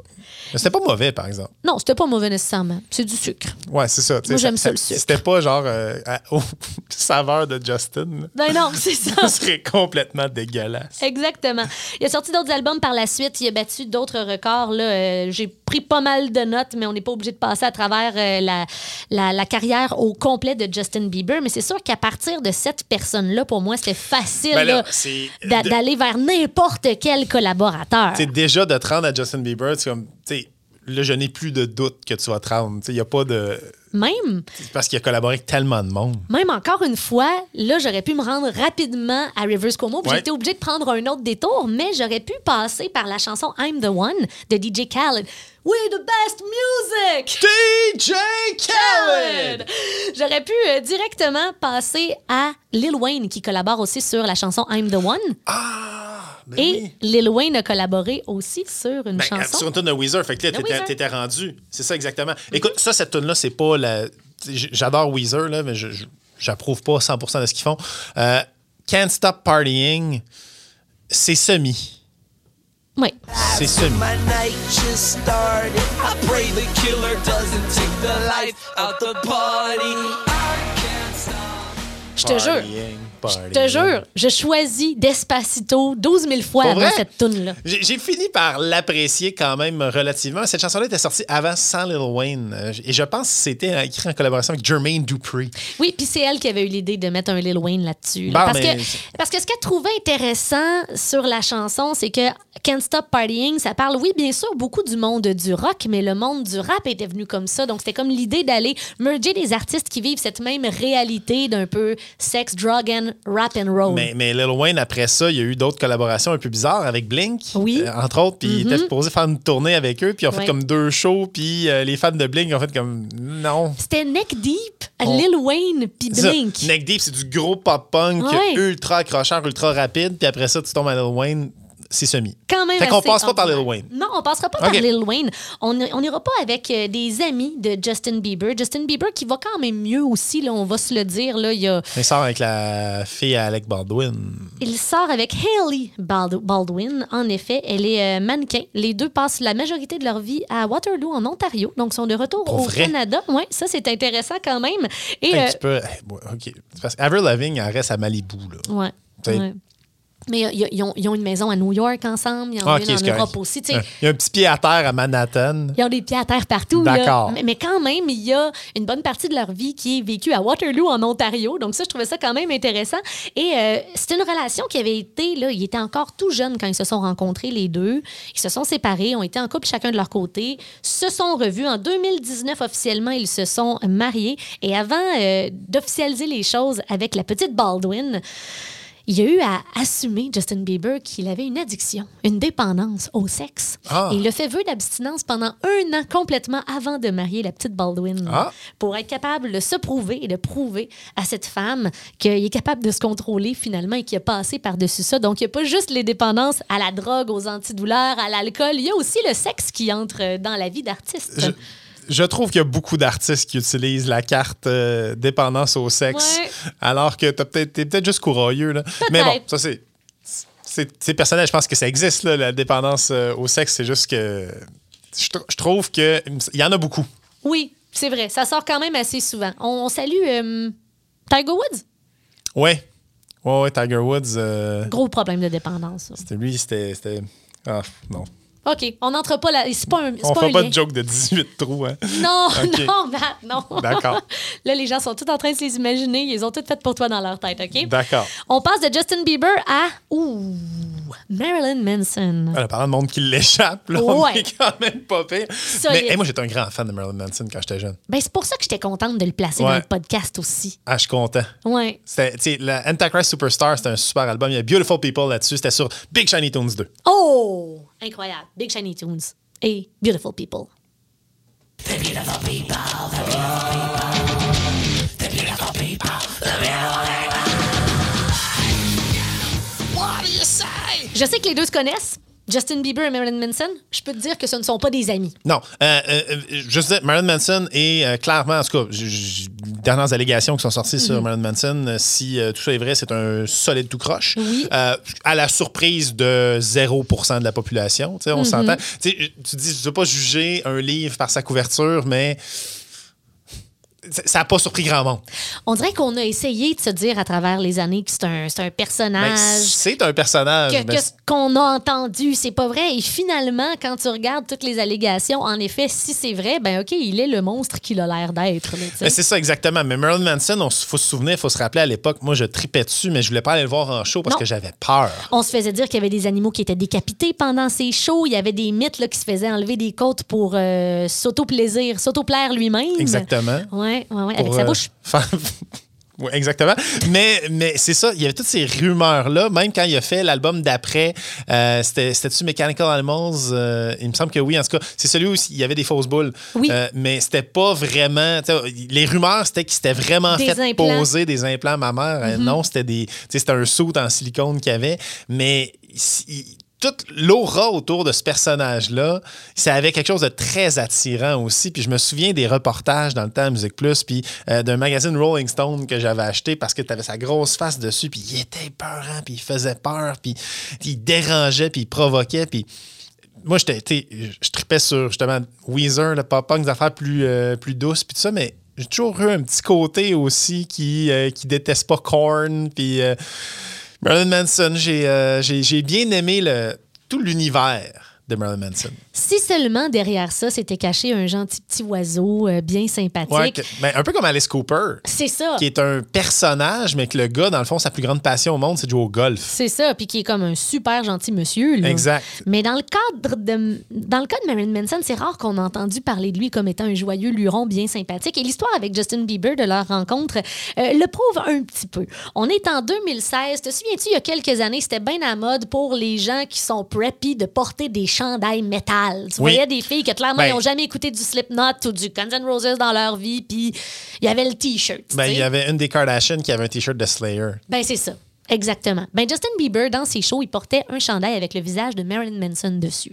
Mais c'était pas mauvais, par exemple. Non, c'était pas mauvais nécessairement. C'est du sucre. Ouais, c'est ça. Moi, j'aime ça, le sucre. C'était pas genre euh, à- aux saveurs de Justin. Ben non, c'est ça. Ça serait complètement dégueulasse. Exactement. Il a sorti d'autres albums par la suite. Il a battu d'autres records. Là. Euh, J'ai pris pas mal de notes, mais on n'est pas obligé de passer à travers euh, la, la, la carrière au complet de Justin Bieber. Mais c'est sûr qu'à partir de cette personne-là, pour moi, c'était facile Ben c'est- d'aller vers n'importe quel collaborateur. Sais, déjà de te rendre à Justin Bieber, c'est comme, tu sais, là, je n'ai plus de doute que tu vas te rendre. Il n'y a pas de. Même, C'est Parce qu'il a collaboré avec tellement de monde. même encore une fois, là, j'aurais pu me rendre rapidement à Rivers Cuomo. puis. J'étais obligée de prendre un autre détour, mais j'aurais pu passer par la chanson I'm the One de DJ Khaled. We're the best music! DJ Khaled! J'aurais pu euh, directement passer à Lil Wayne qui collabore aussi sur la chanson I'm the One. Ah, ben Et oui. Lil Wayne a collaboré aussi sur une Ben, chanson. sur une tune de Weezer. Fait que là, t'étais, t'étais rendu. C'est ça, exactement. Écoute, ça, cette tune là c'est pas la. J'adore Weezer, là, mais je, je- j'approuve pas 100% de ce qu'ils font. Euh, Can't Stop Partying, c'est semi. Oui. C'est semi. My night just started. I pray the killer doesn't take the life out the party. Je te jure. Je te jure, je choisis Despacito 12 000 fois Pour avant vrai? cette tune-là. J'ai j'ai fini par l'apprécier quand même relativement. Cette chanson-là était sortie avant sans Lil Wayne. Euh, Et je pense que c'était euh, écrit en collaboration avec Jermaine Dupri. Oui, puis c'est elle qui avait eu l'idée de mettre un Lil Wayne là-dessus. là. Bon, parce, mais- que, parce que ce qu'elle trouvait intéressant sur la chanson, c'est que Can't Stop Partying, ça parle, oui, bien sûr, beaucoup du monde du rock, mais le monde du rap était venu comme ça. Donc, c'était comme l'idée d'aller merger des artistes qui vivent cette même réalité d'un peu sex, drug and rap and roll. Mais, mais Lil Wayne, après ça, il y a eu d'autres collaborations un peu bizarres avec Blink. Oui. euh, entre autres. Puis il était supposé faire une tournée avec eux. Puis ils ont fait comme deux shows. Puis euh, les fans de Blink ont fait comme non. C'était Neck Deep, On- Lil Wayne, puis ça. Blink. Neck Deep, c'est du gros pop-punk ultra accrocheur, ultra rapide. Puis après ça, tu tombes à Lil Wayne, c'est semi. quand même Fait qu'on passe pas par Lil. Wayne. Non, on passera pas par Lil Wayne. On n'ira pas avec euh, des amis de Justin Bieber. Justin Bieber qui va quand même mieux aussi, là, on va se le dire. Là, il, y a- Il sort avec la fille à Alec Baldwin. il sort avec Hailey Bald- Baldwin. En effet, elle est euh, mannequin. Les deux passent la majorité de leur vie à Waterloo, en Ontario. Donc, sont de retour Pour au vrai? Canada. Oui, ça, c'est intéressant quand même. Et, Un euh, petit peu. eh, OK. Parce qu'Avril Lavigne, elle reste à Malibu. Là. Ouais. Mais ils ont, ils ont une maison à New York ensemble. Ils en ont Ah, une ok, en correct. Europe aussi. Il y a un petit pied à terre à Manhattan. Ils ont des pieds à terre partout. D'accord. Mais, mais quand même, il y a une bonne partie de leur vie qui est vécue à Waterloo, en Ontario. Donc ça, je trouvais ça quand même intéressant. Et euh, c'est une relation qui avait été, là, ils étaient encore tout jeunes quand ils se sont rencontrés, les deux. Ils se sont séparés, ont été en couple chacun de leur côté, se sont revus. En 2019, officiellement, ils se sont mariés. Et avant euh, d'officialiser les choses avec la petite Baldwin, il y a eu à assumer, Justin Bieber, qu'il avait une addiction, une dépendance au sexe. Ah. Et il a fait vœu d'abstinence pendant un an complètement avant de marier la petite Baldwin. Ah. Pour être capable de se prouver et de prouver à cette femme qu'il est capable de se contrôler finalement et qu'il a passé par-dessus ça. Donc, il n'y a pas juste les dépendances à la drogue, aux antidouleurs, à l'alcool. Il y a aussi le sexe qui entre dans la vie d'artiste. Je, je trouve qu'il y a beaucoup d'artistes qui utilisent la carte euh, dépendance au sexe, Ouais. alors que peut-être, t'es peut-être juste courageux. Là. Mais bon, ça, c'est, c'est, personnel. Je pense que ça existe, là, la dépendance euh, au sexe. C'est juste que je, je trouve qu'il y en a beaucoup. Oui, c'est vrai. Ça sort quand même assez souvent. On, on salue euh, Tiger Woods. Ouais. Ouais, ouais, Tiger Woods, Gros problème de dépendance. c'était lui, c'était- Ah, non. OK, on n'entre pas là. C'est pas un, c'est On pas fait un pas lien. de joke de 18 trous, hein. Non, non, Matt, non. D'accord. là, les gens sont tous en train de se les imaginer. Ils ont toutes fait pour toi dans leur tête, OK? D'accord. On passe de Justin Bieber à ouh, Marilyn Manson. En parlant de monde qui l'échappe, là, on Ouais. est quand même pas pire. Solide. Mais hey, moi, j'étais un grand fan de Marilyn Manson quand j'étais jeune. Ben, c'est pour ça que j'étais contente de le placer Ouais. dans le podcast aussi. Ah, je suis content. Ouais. C'était, tu sais, la Antichrist Superstar, c'était un super album. Il y a Beautiful People là-dessus. C'était sur Big Shiny Tunes 2. Oh! Incroyable. Big Shiny Tunes et Beautiful People. Je sais que les deux se connaissent. Justin Bieber et Marilyn Manson, je peux te dire que ce ne sont pas des amis. Non, euh, euh, euh, Marilyn Manson est euh, clairement, en tout cas, dernières allégations qui sont sorties Mhm. sur Marilyn Manson, si tout ça est vrai, c'est un solide tout croche. Oui. À la surprise de 0% de la population, Mhm. on s'entend. Tu sais, tu dis, je ne veux pas juger un livre par sa couverture, mais ça ça a pas surpris grand monde. On dirait qu'on a essayé de se dire à travers les années que c'est un, Ben, personnage. c'est un personnage. que, mais ce qu'on a entendu, c'est pas vrai. Et finalement, quand tu regardes toutes les allégations, en effet, si c'est vrai, ben OK, il est le monstre qu'il a l'air d'être. Ben, c'est ça, exactement. Mais Marilyn Manson, il faut se souvenir, il faut se rappeler à l'époque, moi, je tripais dessus, mais je voulais pas aller le voir en show parce Non. que j'avais peur. On se faisait dire qu'il y avait des animaux qui étaient décapités pendant ces shows. Il y avait des mythes là, qui se faisaient enlever des côtes pour euh, s'auto-plaisir, s'auto-plaire lui-même. Exactement. Ouais, ouais, ouais, avec sa euh, bouche. Oui, exactement. Mais, mais c'est ça, il y avait toutes ces rumeurs-là, même quand il a fait l'album d'après, euh, c'était- c'était-tu Mechanical Animals? Euh, il me semble que oui, en tout cas. C'est celui où il y avait des fausses boules. Oui. Euh, mais c'était pas vraiment. Les rumeurs, c'était qu'il s'était vraiment Des fait implants. Mm-hmm. poser des implants mammaires. Euh, Non, c'était des. C'était un saut en silicone qu'il y avait. Mais il- toute l'aura autour de ce personnage-là, ça avait quelque chose de très attirant aussi. Puis je me souviens des reportages dans le temps à Musique Plus, puis euh, d'un magazine Rolling Stone que j'avais acheté parce que tu avais sa grosse face dessus, puis il était peurant, puis il faisait peur, puis il dérangeait, puis il provoquait, puis moi, j'étais, je tripais sur justement Weezer, le pop-punk, des affaires plus, euh, plus douces, puis tout ça, mais j'ai toujours eu un petit côté aussi qui, euh, qui déteste pas Korn, puis Marilyn Manson, j'ai, euh, j'ai, j'ai bien aimé le, tout l'univers de Marilyn Manson. Si seulement derrière ça, c'était caché un gentil petit oiseau euh, bien sympathique. Ouais, que- ben, un peu comme Alice Cooper, C'est ça. qui est un personnage, mais que le gars, dans le fond, sa plus grande passion au monde, c'est de jouer au golf. C'est ça, puis qui est comme un super gentil monsieur. là. Exact. Mais dans le cadre de dans le cas de Marilyn Manson, c'est rare qu'on a entendu parler de lui comme étant un joyeux luron bien sympathique. Et l'histoire avec Justin Bieber de leur rencontre euh, le prouve un petit peu. On est en 2016. Te souviens-tu, il y a quelques années, c'était bien à mode pour les gens qui sont preppy de porter des chandails métal. Tu Oui. voyais des filles qui clairement Ben- n'ont jamais écouté du Slipknot ou du Guns N' Roses dans leur vie, puis il y avait le t-shirt. Ben, il y avait une des Kardashians qui avait un t-shirt de Slayer. Ben, c'est ça. Exactement. Ben, Justin Bieber, dans ses shows, il portait un chandail avec le visage de Marilyn Manson dessus.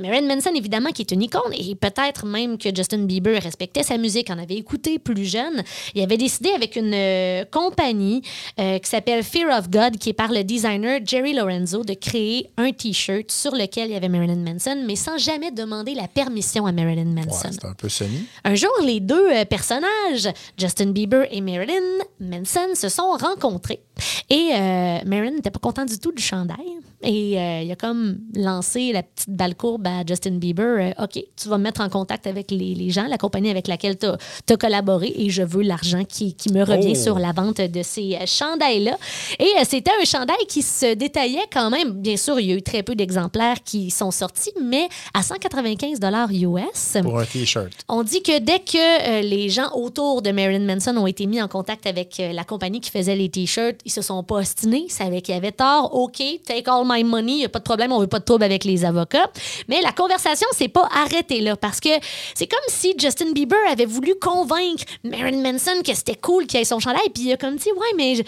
Marilyn Manson, évidemment, qui est une icône, et peut-être même que Justin Bieber respectait sa musique, en avait écouté plus jeune. Il avait décidé avec une euh, compagnie euh, qui s'appelle Fear of God, qui est par le designer Jerry Lorenzo, de créer un T-shirt sur lequel il y avait Marilyn Manson, mais sans jamais demander la permission à Marilyn Ouais, Manson. c'était un peu semi. Un jour, les deux euh, personnages, Justin Bieber et Marilyn Manson, se sont rencontrés. Et euh, Marilyn n'était pas content du tout du chandail. Et euh, il a comme lancé la petite balle courbe à Justin Bieber. euh, OK, tu vas me mettre en contact avec les, les gens, la compagnie avec laquelle tu as, collaboré, et je veux l'argent qui, qui me revient Oh. sur la vente de ces euh, chandails-là. Et euh, c'était un chandail qui se détaillait quand même. Bien sûr, il y a eu très peu d'exemplaires qui sont sortis, mais à 195 US. Pour un t-shirt. On dit que dès que les gens autour de Marilyn Manson ont été mis en contact avec la compagnie qui faisait les t-shirts, ils se sont pas ils savaient qu'il y avait tort. OK, take all my money, il n'y a pas de problème, on veut pas de trouble avec les avocats. Mais la conversation s'est pas arrêtée là parce que c'est comme si Justin Bieber avait voulu convaincre Marilyn Manson que c'était cool qu'il ait son chandail, puis il a comme dit Ouais, mais. je-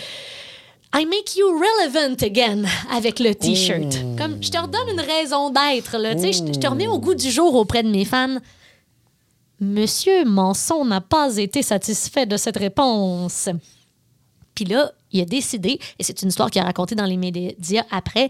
I make you relevant again avec le t-shirt. Comme je te redonne une raison d'être là, tu sais, je je te remets au goût du jour auprès de mes fans. Monsieur Manson n'a pas été satisfait de cette réponse. Puis là, il a décidé, et c'est une histoire qu'il a racontée dans les médias après,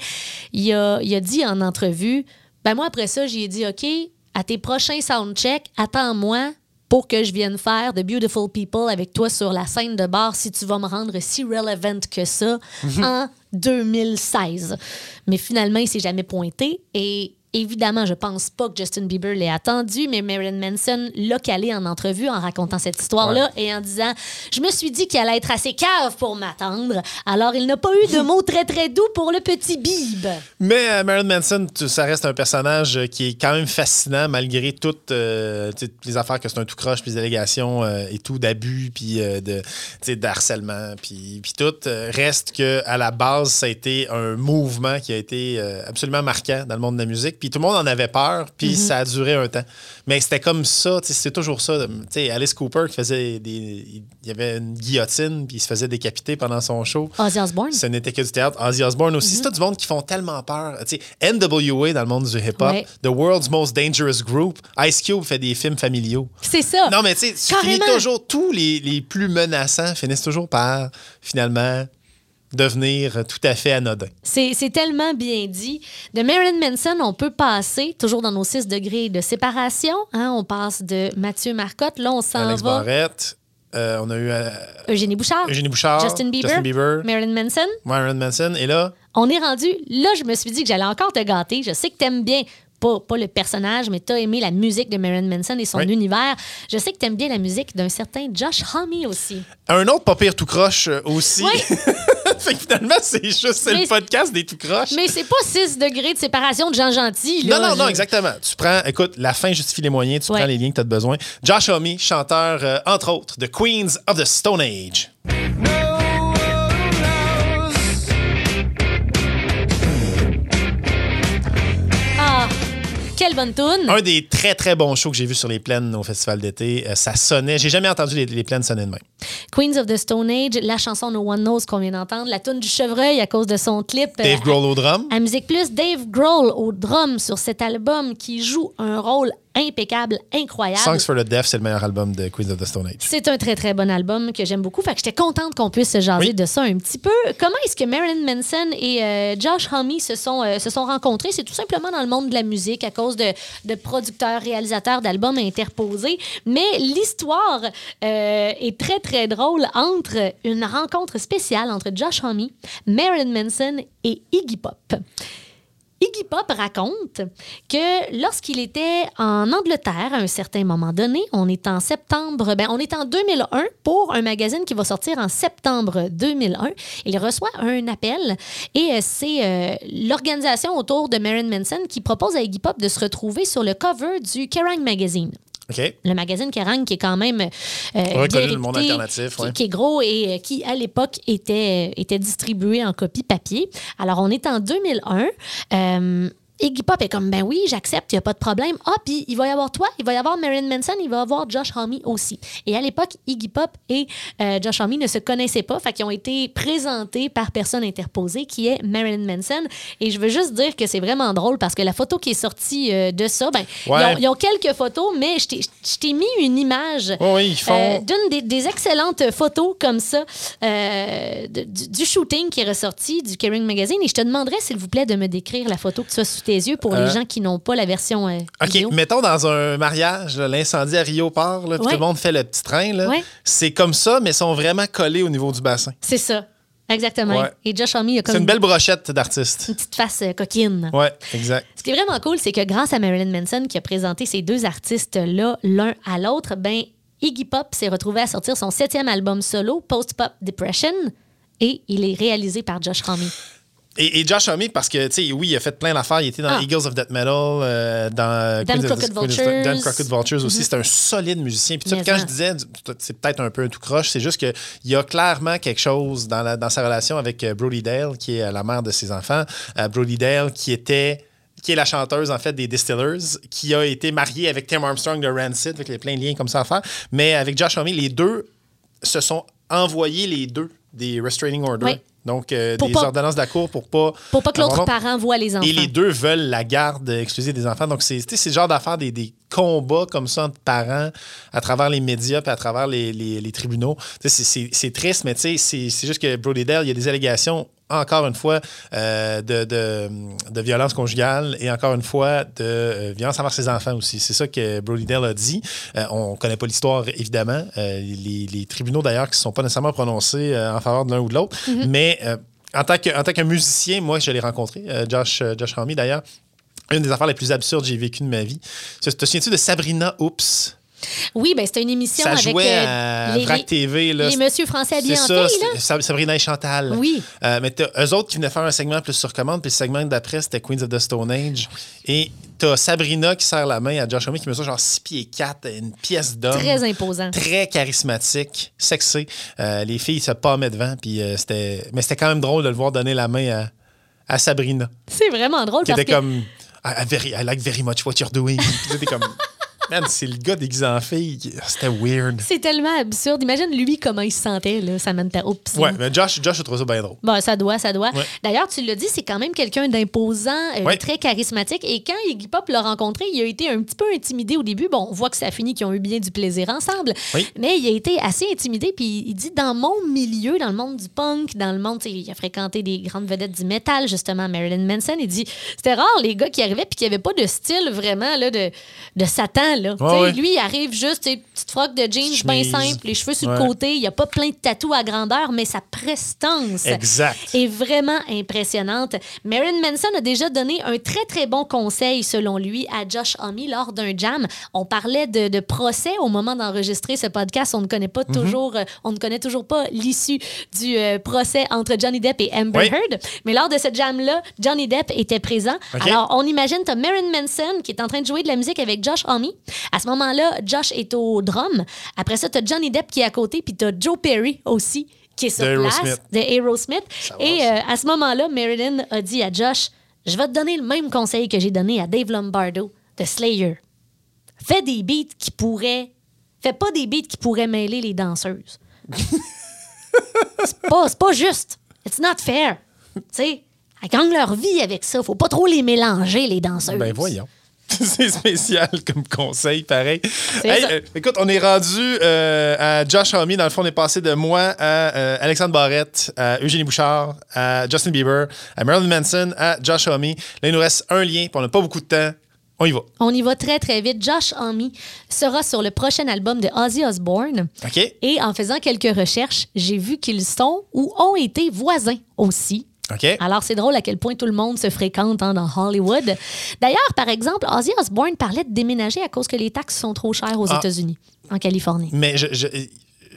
il a, il a dit en entrevue, ben moi après ça, j'ai dit, OK, à tes prochains soundchecks, attends-moi pour que je vienne faire The Beautiful People avec toi sur la scène de bar si tu vas me rendre si relevant que ça en 2016. Mais finalement, il s'est jamais pointé et Évidemment, je pense pas que Justin Bieber l'ait attendu, mais Marilyn Manson l'a calé en entrevue en racontant cette histoire-là et en disant Je me suis dit qu'il allait être assez cave pour m'attendre. Alors, il n'a pas eu de mots très très doux pour le petit Bib. Mais euh, Marilyn Manson, ça reste un personnage euh, qui est quand même fascinant malgré toutes euh, sais, les affaires que c'est un tout croche, puis les allégations euh, et tout d'abus, puis de, harcèlement, puis, puis tout. reste que à la base, ça a été un mouvement qui a été absolument marquant dans le monde de la musique. Puis tout le monde en avait peur, puis ça a duré un temps. Mais c'était comme ça, c'était toujours ça. Tu sais, Alice Cooper qui faisait des. Il y avait une guillotine, puis il se faisait décapiter pendant son show. Ozzy Osbourne. Ce n'était que du théâtre. Ozzy Osbourne aussi. C'est tout du monde qui font tellement peur. Tu sais, NWA dans le monde du hip-hop, Ouais. The World's Most Dangerous Group. Ice Cube fait des films familiaux. C'est ça. Non, mais tu sais, tu finis Carrément. toujours, tous les, les plus menaçants finissent toujours par, finalement, devenir tout à fait anodins. C'est tellement bien dit. De Marilyn Manson, on peut passer, toujours dans nos 6 degrés de séparation. hein, on passe de Mathieu Marcotte. Là, on s'en va. Barrette, euh, on a eu euh, Eugénie Bouchard, Eugénie Bouchard, Justin Bieber, Marilyn Manson. Marilyn Manson. Et là, On est rendu. Là, je me suis dit que j'allais encore te gâter. Je sais que t'aimes bien. Pas, pas le personnage, mais t'as aimé la musique de Marilyn Manson et son Oui. univers. Je sais que t'aimes bien la musique d'un certain Josh Homme aussi. un autre pas pire tout croche euh, aussi. Oui. fait que finalement, c'est juste Mais le podcast des tout croches. Mais c'est pas 6 degrés de séparation de gens gentils. Non, là. non, non, Je- exactement. Tu prends, écoute, la fin justifie les moyens, tu Ouais. prends les liens que tu as besoin. Josh Homme, chanteur, euh, entre autres, de Queens of the Stone Age. Un des très, très bons shows que j'ai vu sur les plaines au festival d'été. Euh, ça sonnait. J'ai jamais entendu les, les plaines sonner de même. Queens of the Stone Age, la chanson No One Knows qu'on vient d'entendre, la toune du chevreuil à cause de son clip. euh, Dave Grohl au drum. À Musique Plus, Dave Grohl au drum sur cet album qui joue un rôle impeccable, incroyable. Songs for the Deaf, c'est le meilleur album de Queens of the Stone Age. C'est un très, très bon album que j'aime beaucoup. Fait que j'étais contente qu'on puisse se jaser Oui. de ça un petit peu. Comment est-ce que Marilyn Manson et euh, Josh Homme se sont, euh, se sont rencontrés? C'est tout simplement dans le monde de la musique à cause de, de producteurs, réalisateurs d'albums interposés. Mais l'histoire euh, est très, très drôle entre une rencontre spéciale entre Josh Homme, Marilyn Manson et Iggy Pop. Iggy Pop raconte que lorsqu'il était en Angleterre à un certain moment donné, on est en septembre, ben on est en 2001 pour un magazine qui va sortir en septembre 2001. Il reçoit un appel et euh, c'est euh, l'organisation autour de Marilyn Manson qui propose à Iggy Pop de se retrouver sur le cover du Kerrang Magazine Le magazine Kerrang, qui est quand même euh, bien Reconnu le monde alternatif, qui, ouais. qui est gros et euh, qui, à l'époque, était, était distribué en copie papier. Alors, on est en 2001. Euh, Iggy Pop est comme, ben oui, j'accepte, il n'y a pas de problème. Ah, puis il va y avoir toi, il va y avoir Marilyn Manson, il va y avoir Josh Homme aussi. Et à l'époque, Iggy Pop et euh, Josh Homme ne se connaissaient pas, fait qu'ils ont été présentés par personne interposée, qui est Marilyn Manson. Et je veux juste dire que c'est vraiment drôle parce que la photo qui est sortie euh, de ça, ben, ils, Ouais. ont, ils ont quelques photos, mais je t'ai- mis une image oui, font. euh, d'une des, des excellentes photos comme ça de- du, du shooting qui est ressorti du Kerrang Magazine. Et je te demanderais, s'il vous plaît, de me décrire la photo que tu as sous tes yeux pour Euh, les gens qui n'ont pas la version euh, OK, vidéo. mettons dans un mariage, l'incendie à Rio part, là, puis Ouais. tout le monde fait le petit train. Ouais. C'est comme ça, mais ils sont vraiment collés au niveau du bassin. C'est ça. Exactement. Ouais. Et Josh Homme, il a comme C'est une belle brochette d'artistes. une petite face euh, coquine. Ouais, exact. Ce qui est vraiment cool, c'est que grâce à Marilyn Manson qui a présenté ces deux artistes-là l'un à l'autre, ben Iggy Pop s'est retrouvé à sortir son septième album solo, Post Pop Depression, et il est réalisé par Josh Homme. Et, et Josh Homme, parce que, tu sais, oui, il a fait plein d'affaires. Il était dans Ah. Eagles of Death Metal, euh, dans Dan the- Vultures. Dan Crooked Vultures aussi. C'est un solide musicien. Puis, tu sais, Mais quand ça. je disais, c'est peut-être un peu un tout croche, c'est juste qu'il y a clairement quelque chose dans, la- dans sa relation avec euh, Brody Dale, qui est euh, la mère de ses enfants. Euh, Brody Dale, qui était qui est la chanteuse en fait des Distillers, qui a été mariée avec Tim Armstrong de Rancid, avec les plein de liens comme ça à faire. Mais avec Josh Homme, les deux se sont envoyés les deux des restraining orders. Oui. Donc, euh, des pas- ordonnances de la cour pour pas. Pour pas que l'autre parent voit les enfants. et les deux veulent la garde exclusive des enfants. Donc, c'est tu sais, c'est le genre d'affaires, des, des combats comme ça entre parents à travers les médias puis à travers les, les- les tribunaux. C'est- triste, mais tu sais, c'est c'est juste que Brody Dale, il y a des allégations, encore une fois, euh, de, de, de violence conjugale et encore une fois de euh, violence envers ses enfants aussi. C'est ça que Brody Dale a dit. Euh, on connaît pas l'histoire, évidemment. Euh, les, les tribunaux, d'ailleurs, qui ne sont pas nécessairement prononcés en faveur de l'un ou de l'autre. Mais euh, en tant que, musicien, moi, je l'ai rencontré, Josh, Josh Homme, d'ailleurs. Une des affaires les plus absurdes que j'ai vécues de ma vie. Te souviens-tu de Sabrina Oops? Oui, ben c'était une émission Ça avec jouait euh, à les, Vrac TV. Là. les Monsieur Français habillés C'est en ça, là. Sabrina et Chantal. Oui. Euh, mais eux autres qui venaient faire un segment plus sur commande, puis le segment d'après, c'était Queens of the Stone Age. Et t'as Sabrina qui serre la main à Josh Homme, qui mesure genre 6 pieds 4, une pièce d'homme. Très imposant. Très charismatique, sexy. Euh, les filles se pommaient devant, puis euh, c'était... Mais c'était quand même drôle de le voir donner la main à, à Sabrina, C'est vraiment drôle qui parce était que comme... I, I very- I like very much what you're doing. T'étais comme... Man, c'est le gars déguisé en fille. C'était weird. c'est tellement absurde. Imagine lui comment il se sentait, là, Samantha Oops. Ouais, mais Josh, Josh, je trouve ça bien drôle. Bon, ça doit, ça doit. Ouais. D'ailleurs, tu l'as dit, c'est quand même quelqu'un d'imposant, euh, Ouais. très charismatique. Et quand Iggy Pop l'a rencontré, il a été un petit peu intimidé au début. Bon, on voit que ça a fini qu'ils ont eu bien du plaisir ensemble. Oui. Mais il a été assez intimidé. Puis il dit, dans mon milieu, dans le monde du punk, dans le monde, il a fréquenté des grandes vedettes du métal, justement, Marilyn Manson. Il dit, c'était rare les gars qui arrivaient puis qui n'avaient pas de style vraiment là, de, de Satan. Là. Ouais, Tu sais, ouais. Lui, il arrive juste, sais, petite froc de jeans bien simple, les cheveux sur Ouais. le côté. Il n'y a pas plein de tatous à grandeur, mais sa prestance Exact. est vraiment impressionnante. Marilyn Manson a déjà donné un très, très bon conseil, selon lui, à Josh Homme lors d'un jam. On parlait de, de procès au moment d'enregistrer ce podcast. On ne connaît pas toujours, euh, on ne connaît toujours pas l'issue du euh, procès entre Johnny Depp et Amber. Heard. Mais lors de ce jam-là, Johnny Depp était présent. Alors, on imagine, tu as Marilyn Manson qui est en train de jouer de la musique avec Josh Homme. À ce moment-là, Josh est au drum. Après ça, tu as Johnny Depp qui est à côté, puis tu as Joe Perry aussi qui est sur De place Aerosmith. de Aerosmith. Et euh, à ce moment-là, Marilyn a dit à Josh Je vais te donner le même conseil que j'ai donné à Dave Lombardo de Slayer. Fais des beats qui pourraient. Fais pas des beats qui pourraient mêler les danseuses. c'est pas, c'est pas juste. It's not fair. Tu sais, elles gagnent leur vie avec ça. Faut pas trop les mélanger, les danseuses. Ben voyons. C'est spécial comme conseil, pareil. Hey, euh, écoute, on est rendu euh, à Josh Homme. Dans le fond, on est passé de moi à euh, Alexandre Barrette, à Eugénie Bouchard, à Justin Bieber, à Marilyn Manson, à Josh Homme. Là, il nous reste un lien, puis on n'a pas beaucoup de temps. On y va. On y va très, très vite. Josh Homme sera sur le prochain album de Ozzy Osbourne. OK? Et en faisant quelques recherches, j'ai vu qu'ils sont ou ont été voisins aussi. Alors, c'est drôle à quel point tout le monde se fréquente hein, dans Hollywood. D'ailleurs, par exemple, Ozzy Osbourne parlait de déménager à cause que les taxes sont trop chères aux Ah. États-Unis, en Californie. Mais je, je,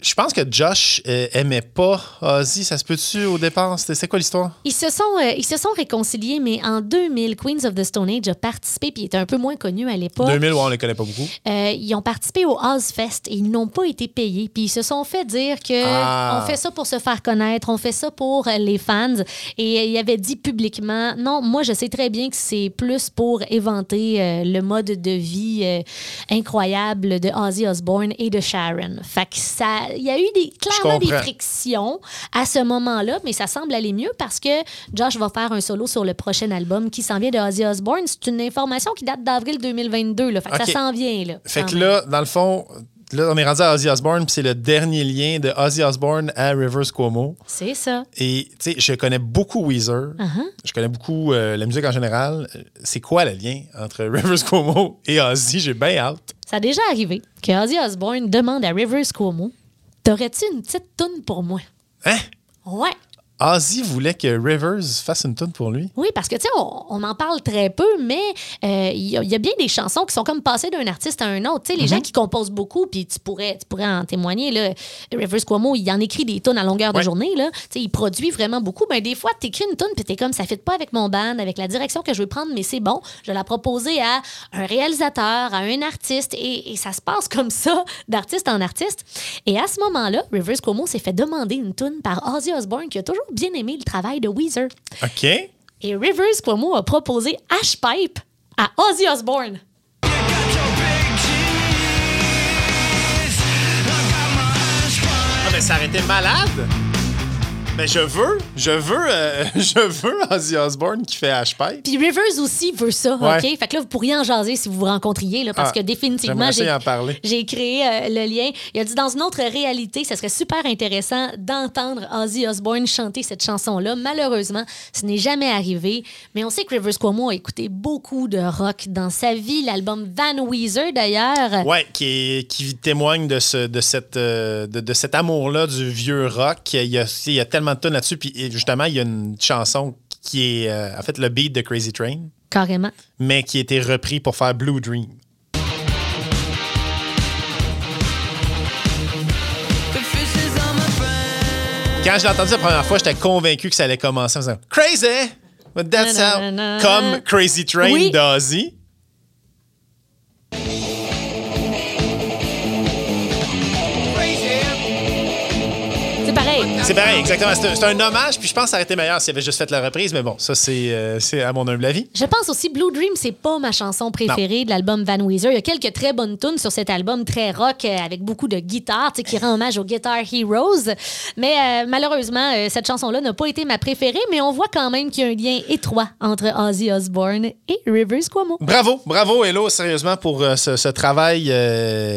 je pense que Josh euh, aimait pas Ozzy. Ça se peut-tu au départ? C'est quoi l'histoire? Ils se, sont, euh, ils se sont réconciliés, mais en 2000, Queens of the Stone Age a participé, puis il était un peu moins connu à l'époque. 2000, ouais, on les connaît pas beaucoup. Euh, ils ont participé au Ozfest et ils n'ont pas été payés. Puis ils se sont fait dire que Ah. on fait ça pour se faire connaître, on fait ça pour les fans. Et euh, il avait dit publiquement, non, moi je sais très bien que c'est plus pour éventer le mode de vie incroyable de Ozzy Osbourne et de Sharon. Fait que ça, il y a eu des, clairement des frictions à ce moment-là, mais ça semble aller mieux parce que Josh va faire un solo sur le prochain album qui s'en vient de Ozzy Osbourne. C'est une information qui date d'avril 2022. Là. Fait que ça s'en vient. Là, Fait que même. là, dans le fond, là, on est rendu à Ozzy Osbourne, puis c'est le dernier lien de Ozzy Osbourne à Rivers Cuomo. C'est ça. Et tu sais, je connais beaucoup Weezer. Uh-huh. Je connais beaucoup euh, la musique en général. C'est quoi le lien entre Rivers Cuomo et Ozzy? J'ai bien hâte. Ça a déjà arrivé que Ozzy Osbourne demande à Rivers Cuomo T'aurais-tu une petite toune pour moi? Hein? Ouais. Ozzy voulait que Rivers fasse une tune pour lui. Oui, parce que, tu sais, on, on en parle très peu, mais euh, il y, a- il y a bien des chansons qui sont comme passées d'un artiste à un autre. Tu sais, les Mm-hmm. gens qui composent beaucoup, puis tu pourrais, tu pourrais en témoigner, là, Rivers Cuomo, il en écrit des tunes à longueur de Ouais. journée, là. Tu sais, il produit vraiment beaucoup. Ben, des fois, tu écris une tune, puis tu es comme, ça fit pas avec mon band, avec la direction que je veux prendre, mais c'est bon. Je vais la proposer à un réalisateur, à un artiste, et, et ça se passe comme ça, d'artiste en artiste. Et à ce moment-là, Rivers Cuomo s'est fait demander une tune par Ozzy Osbourne, qui a toujours bien aimé le travail de Weezer. OK? Et Rivers Cuomo a proposé Ash Pipe à Ozzy Osbourne. Ah, mais ça aurait été malade! Mais je veux, je veux, euh, je veux Ozzy Osbourne qui fait H-Pipe. Puis Rivers aussi veut ça, Ouais. OK? Fait que là, vous pourriez en jaser si vous vous rencontriez, là, parce Ah, que définitivement, j'ai créé euh, le lien. Il a dit, dans une autre réalité, ça serait super intéressant d'entendre Ozzy Osbourne chanter cette chanson-là. Malheureusement, ce n'est jamais arrivé, mais on sait que Rivers Cuomo a écouté beaucoup de rock dans sa vie. L'album Van Weezer, d'ailleurs. Ouais, qui, est- qui témoigne de, ce, de, cette, euh, de, de cet amour-là du vieux rock. Il y a, il y a tellement de tonnes là-dessus. Puis justement, il y a une chanson qui est euh, en fait le beat de Crazy Train, Carrément. mais qui a été repris pour faire Blue Dream. Quand je l'ai entendu la première fois, j'étais convaincu que ça allait commencer en faisant Crazy! But that's how. Comme Crazy Train Oui. d'Ozzy. Pareil. C'est pareil, exactement. C'est un, hommage, puis je pense que ça aurait été meilleur s'il avait juste fait la reprise, mais bon, ça, c'est euh, c'est à mon humble avis. Je pense aussi Blue Dream, c'est pas ma chanson préférée de l'album Van Weezer. Il y a quelques très bonnes tunes sur cet album très rock euh, avec beaucoup de guitare, tu qui rend hommage aux Guitar Heroes. Mais euh, malheureusement, euh, cette chanson-là n'a pas été ma préférée, mais on voit quand même qu'il y a un lien étroit entre Ozzy Osbourne et Rivers Cuomo. Bravo, bravo, Hello, sérieusement, pour ce, ce travail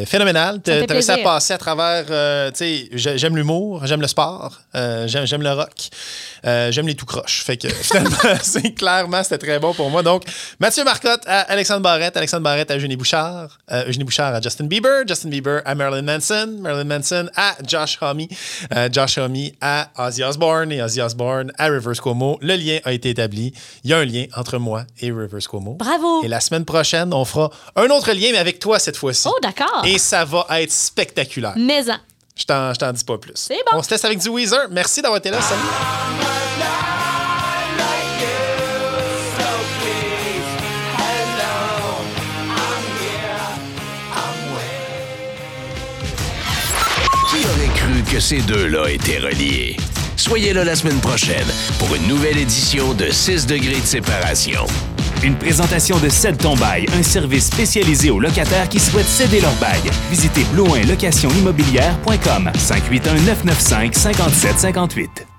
phénoménal. Fait T'as réussi à passer à travers, tu sais, j'ai- j'aime l'humour, j'aime le sport, Euh, j'aime, le rock. Euh, j'aime les tout croches. Fait que finalement, c'est clairement, c'était très bon pour moi. Donc, Mathieu Marcotte à Alexandre Barrette, Alexandre Barrette à Eugénie Bouchard, euh, Eugénie Bouchard à Justin Bieber, Justin Bieber à Marilyn Manson, Marilyn Manson à Josh Homme, euh, Josh Homme à Ozzy Osbourne et Ozzy Osbourne à Rivers Cuomo. Le lien a été établi. Il y a un lien entre moi et Rivers Cuomo. Bravo. Et la semaine prochaine, on fera un autre lien, mais avec toi cette fois-ci. Oh, d'accord. Et ça va être spectaculaire. Mais en. Je t'en, je t'en dis pas plus. C'est bon. On se laisse avec du Weezer. Merci d'avoir été là. Salut. Qui aurait cru que ces deux-là étaient reliés? Soyez là la semaine prochaine pour une nouvelle édition de 6 degrés de séparation. Une présentation de Cède ton bail, un service spécialisé aux locataires qui souhaitent céder leur bail. Visitez blouinlocationimmobilière.com 581 995 5758.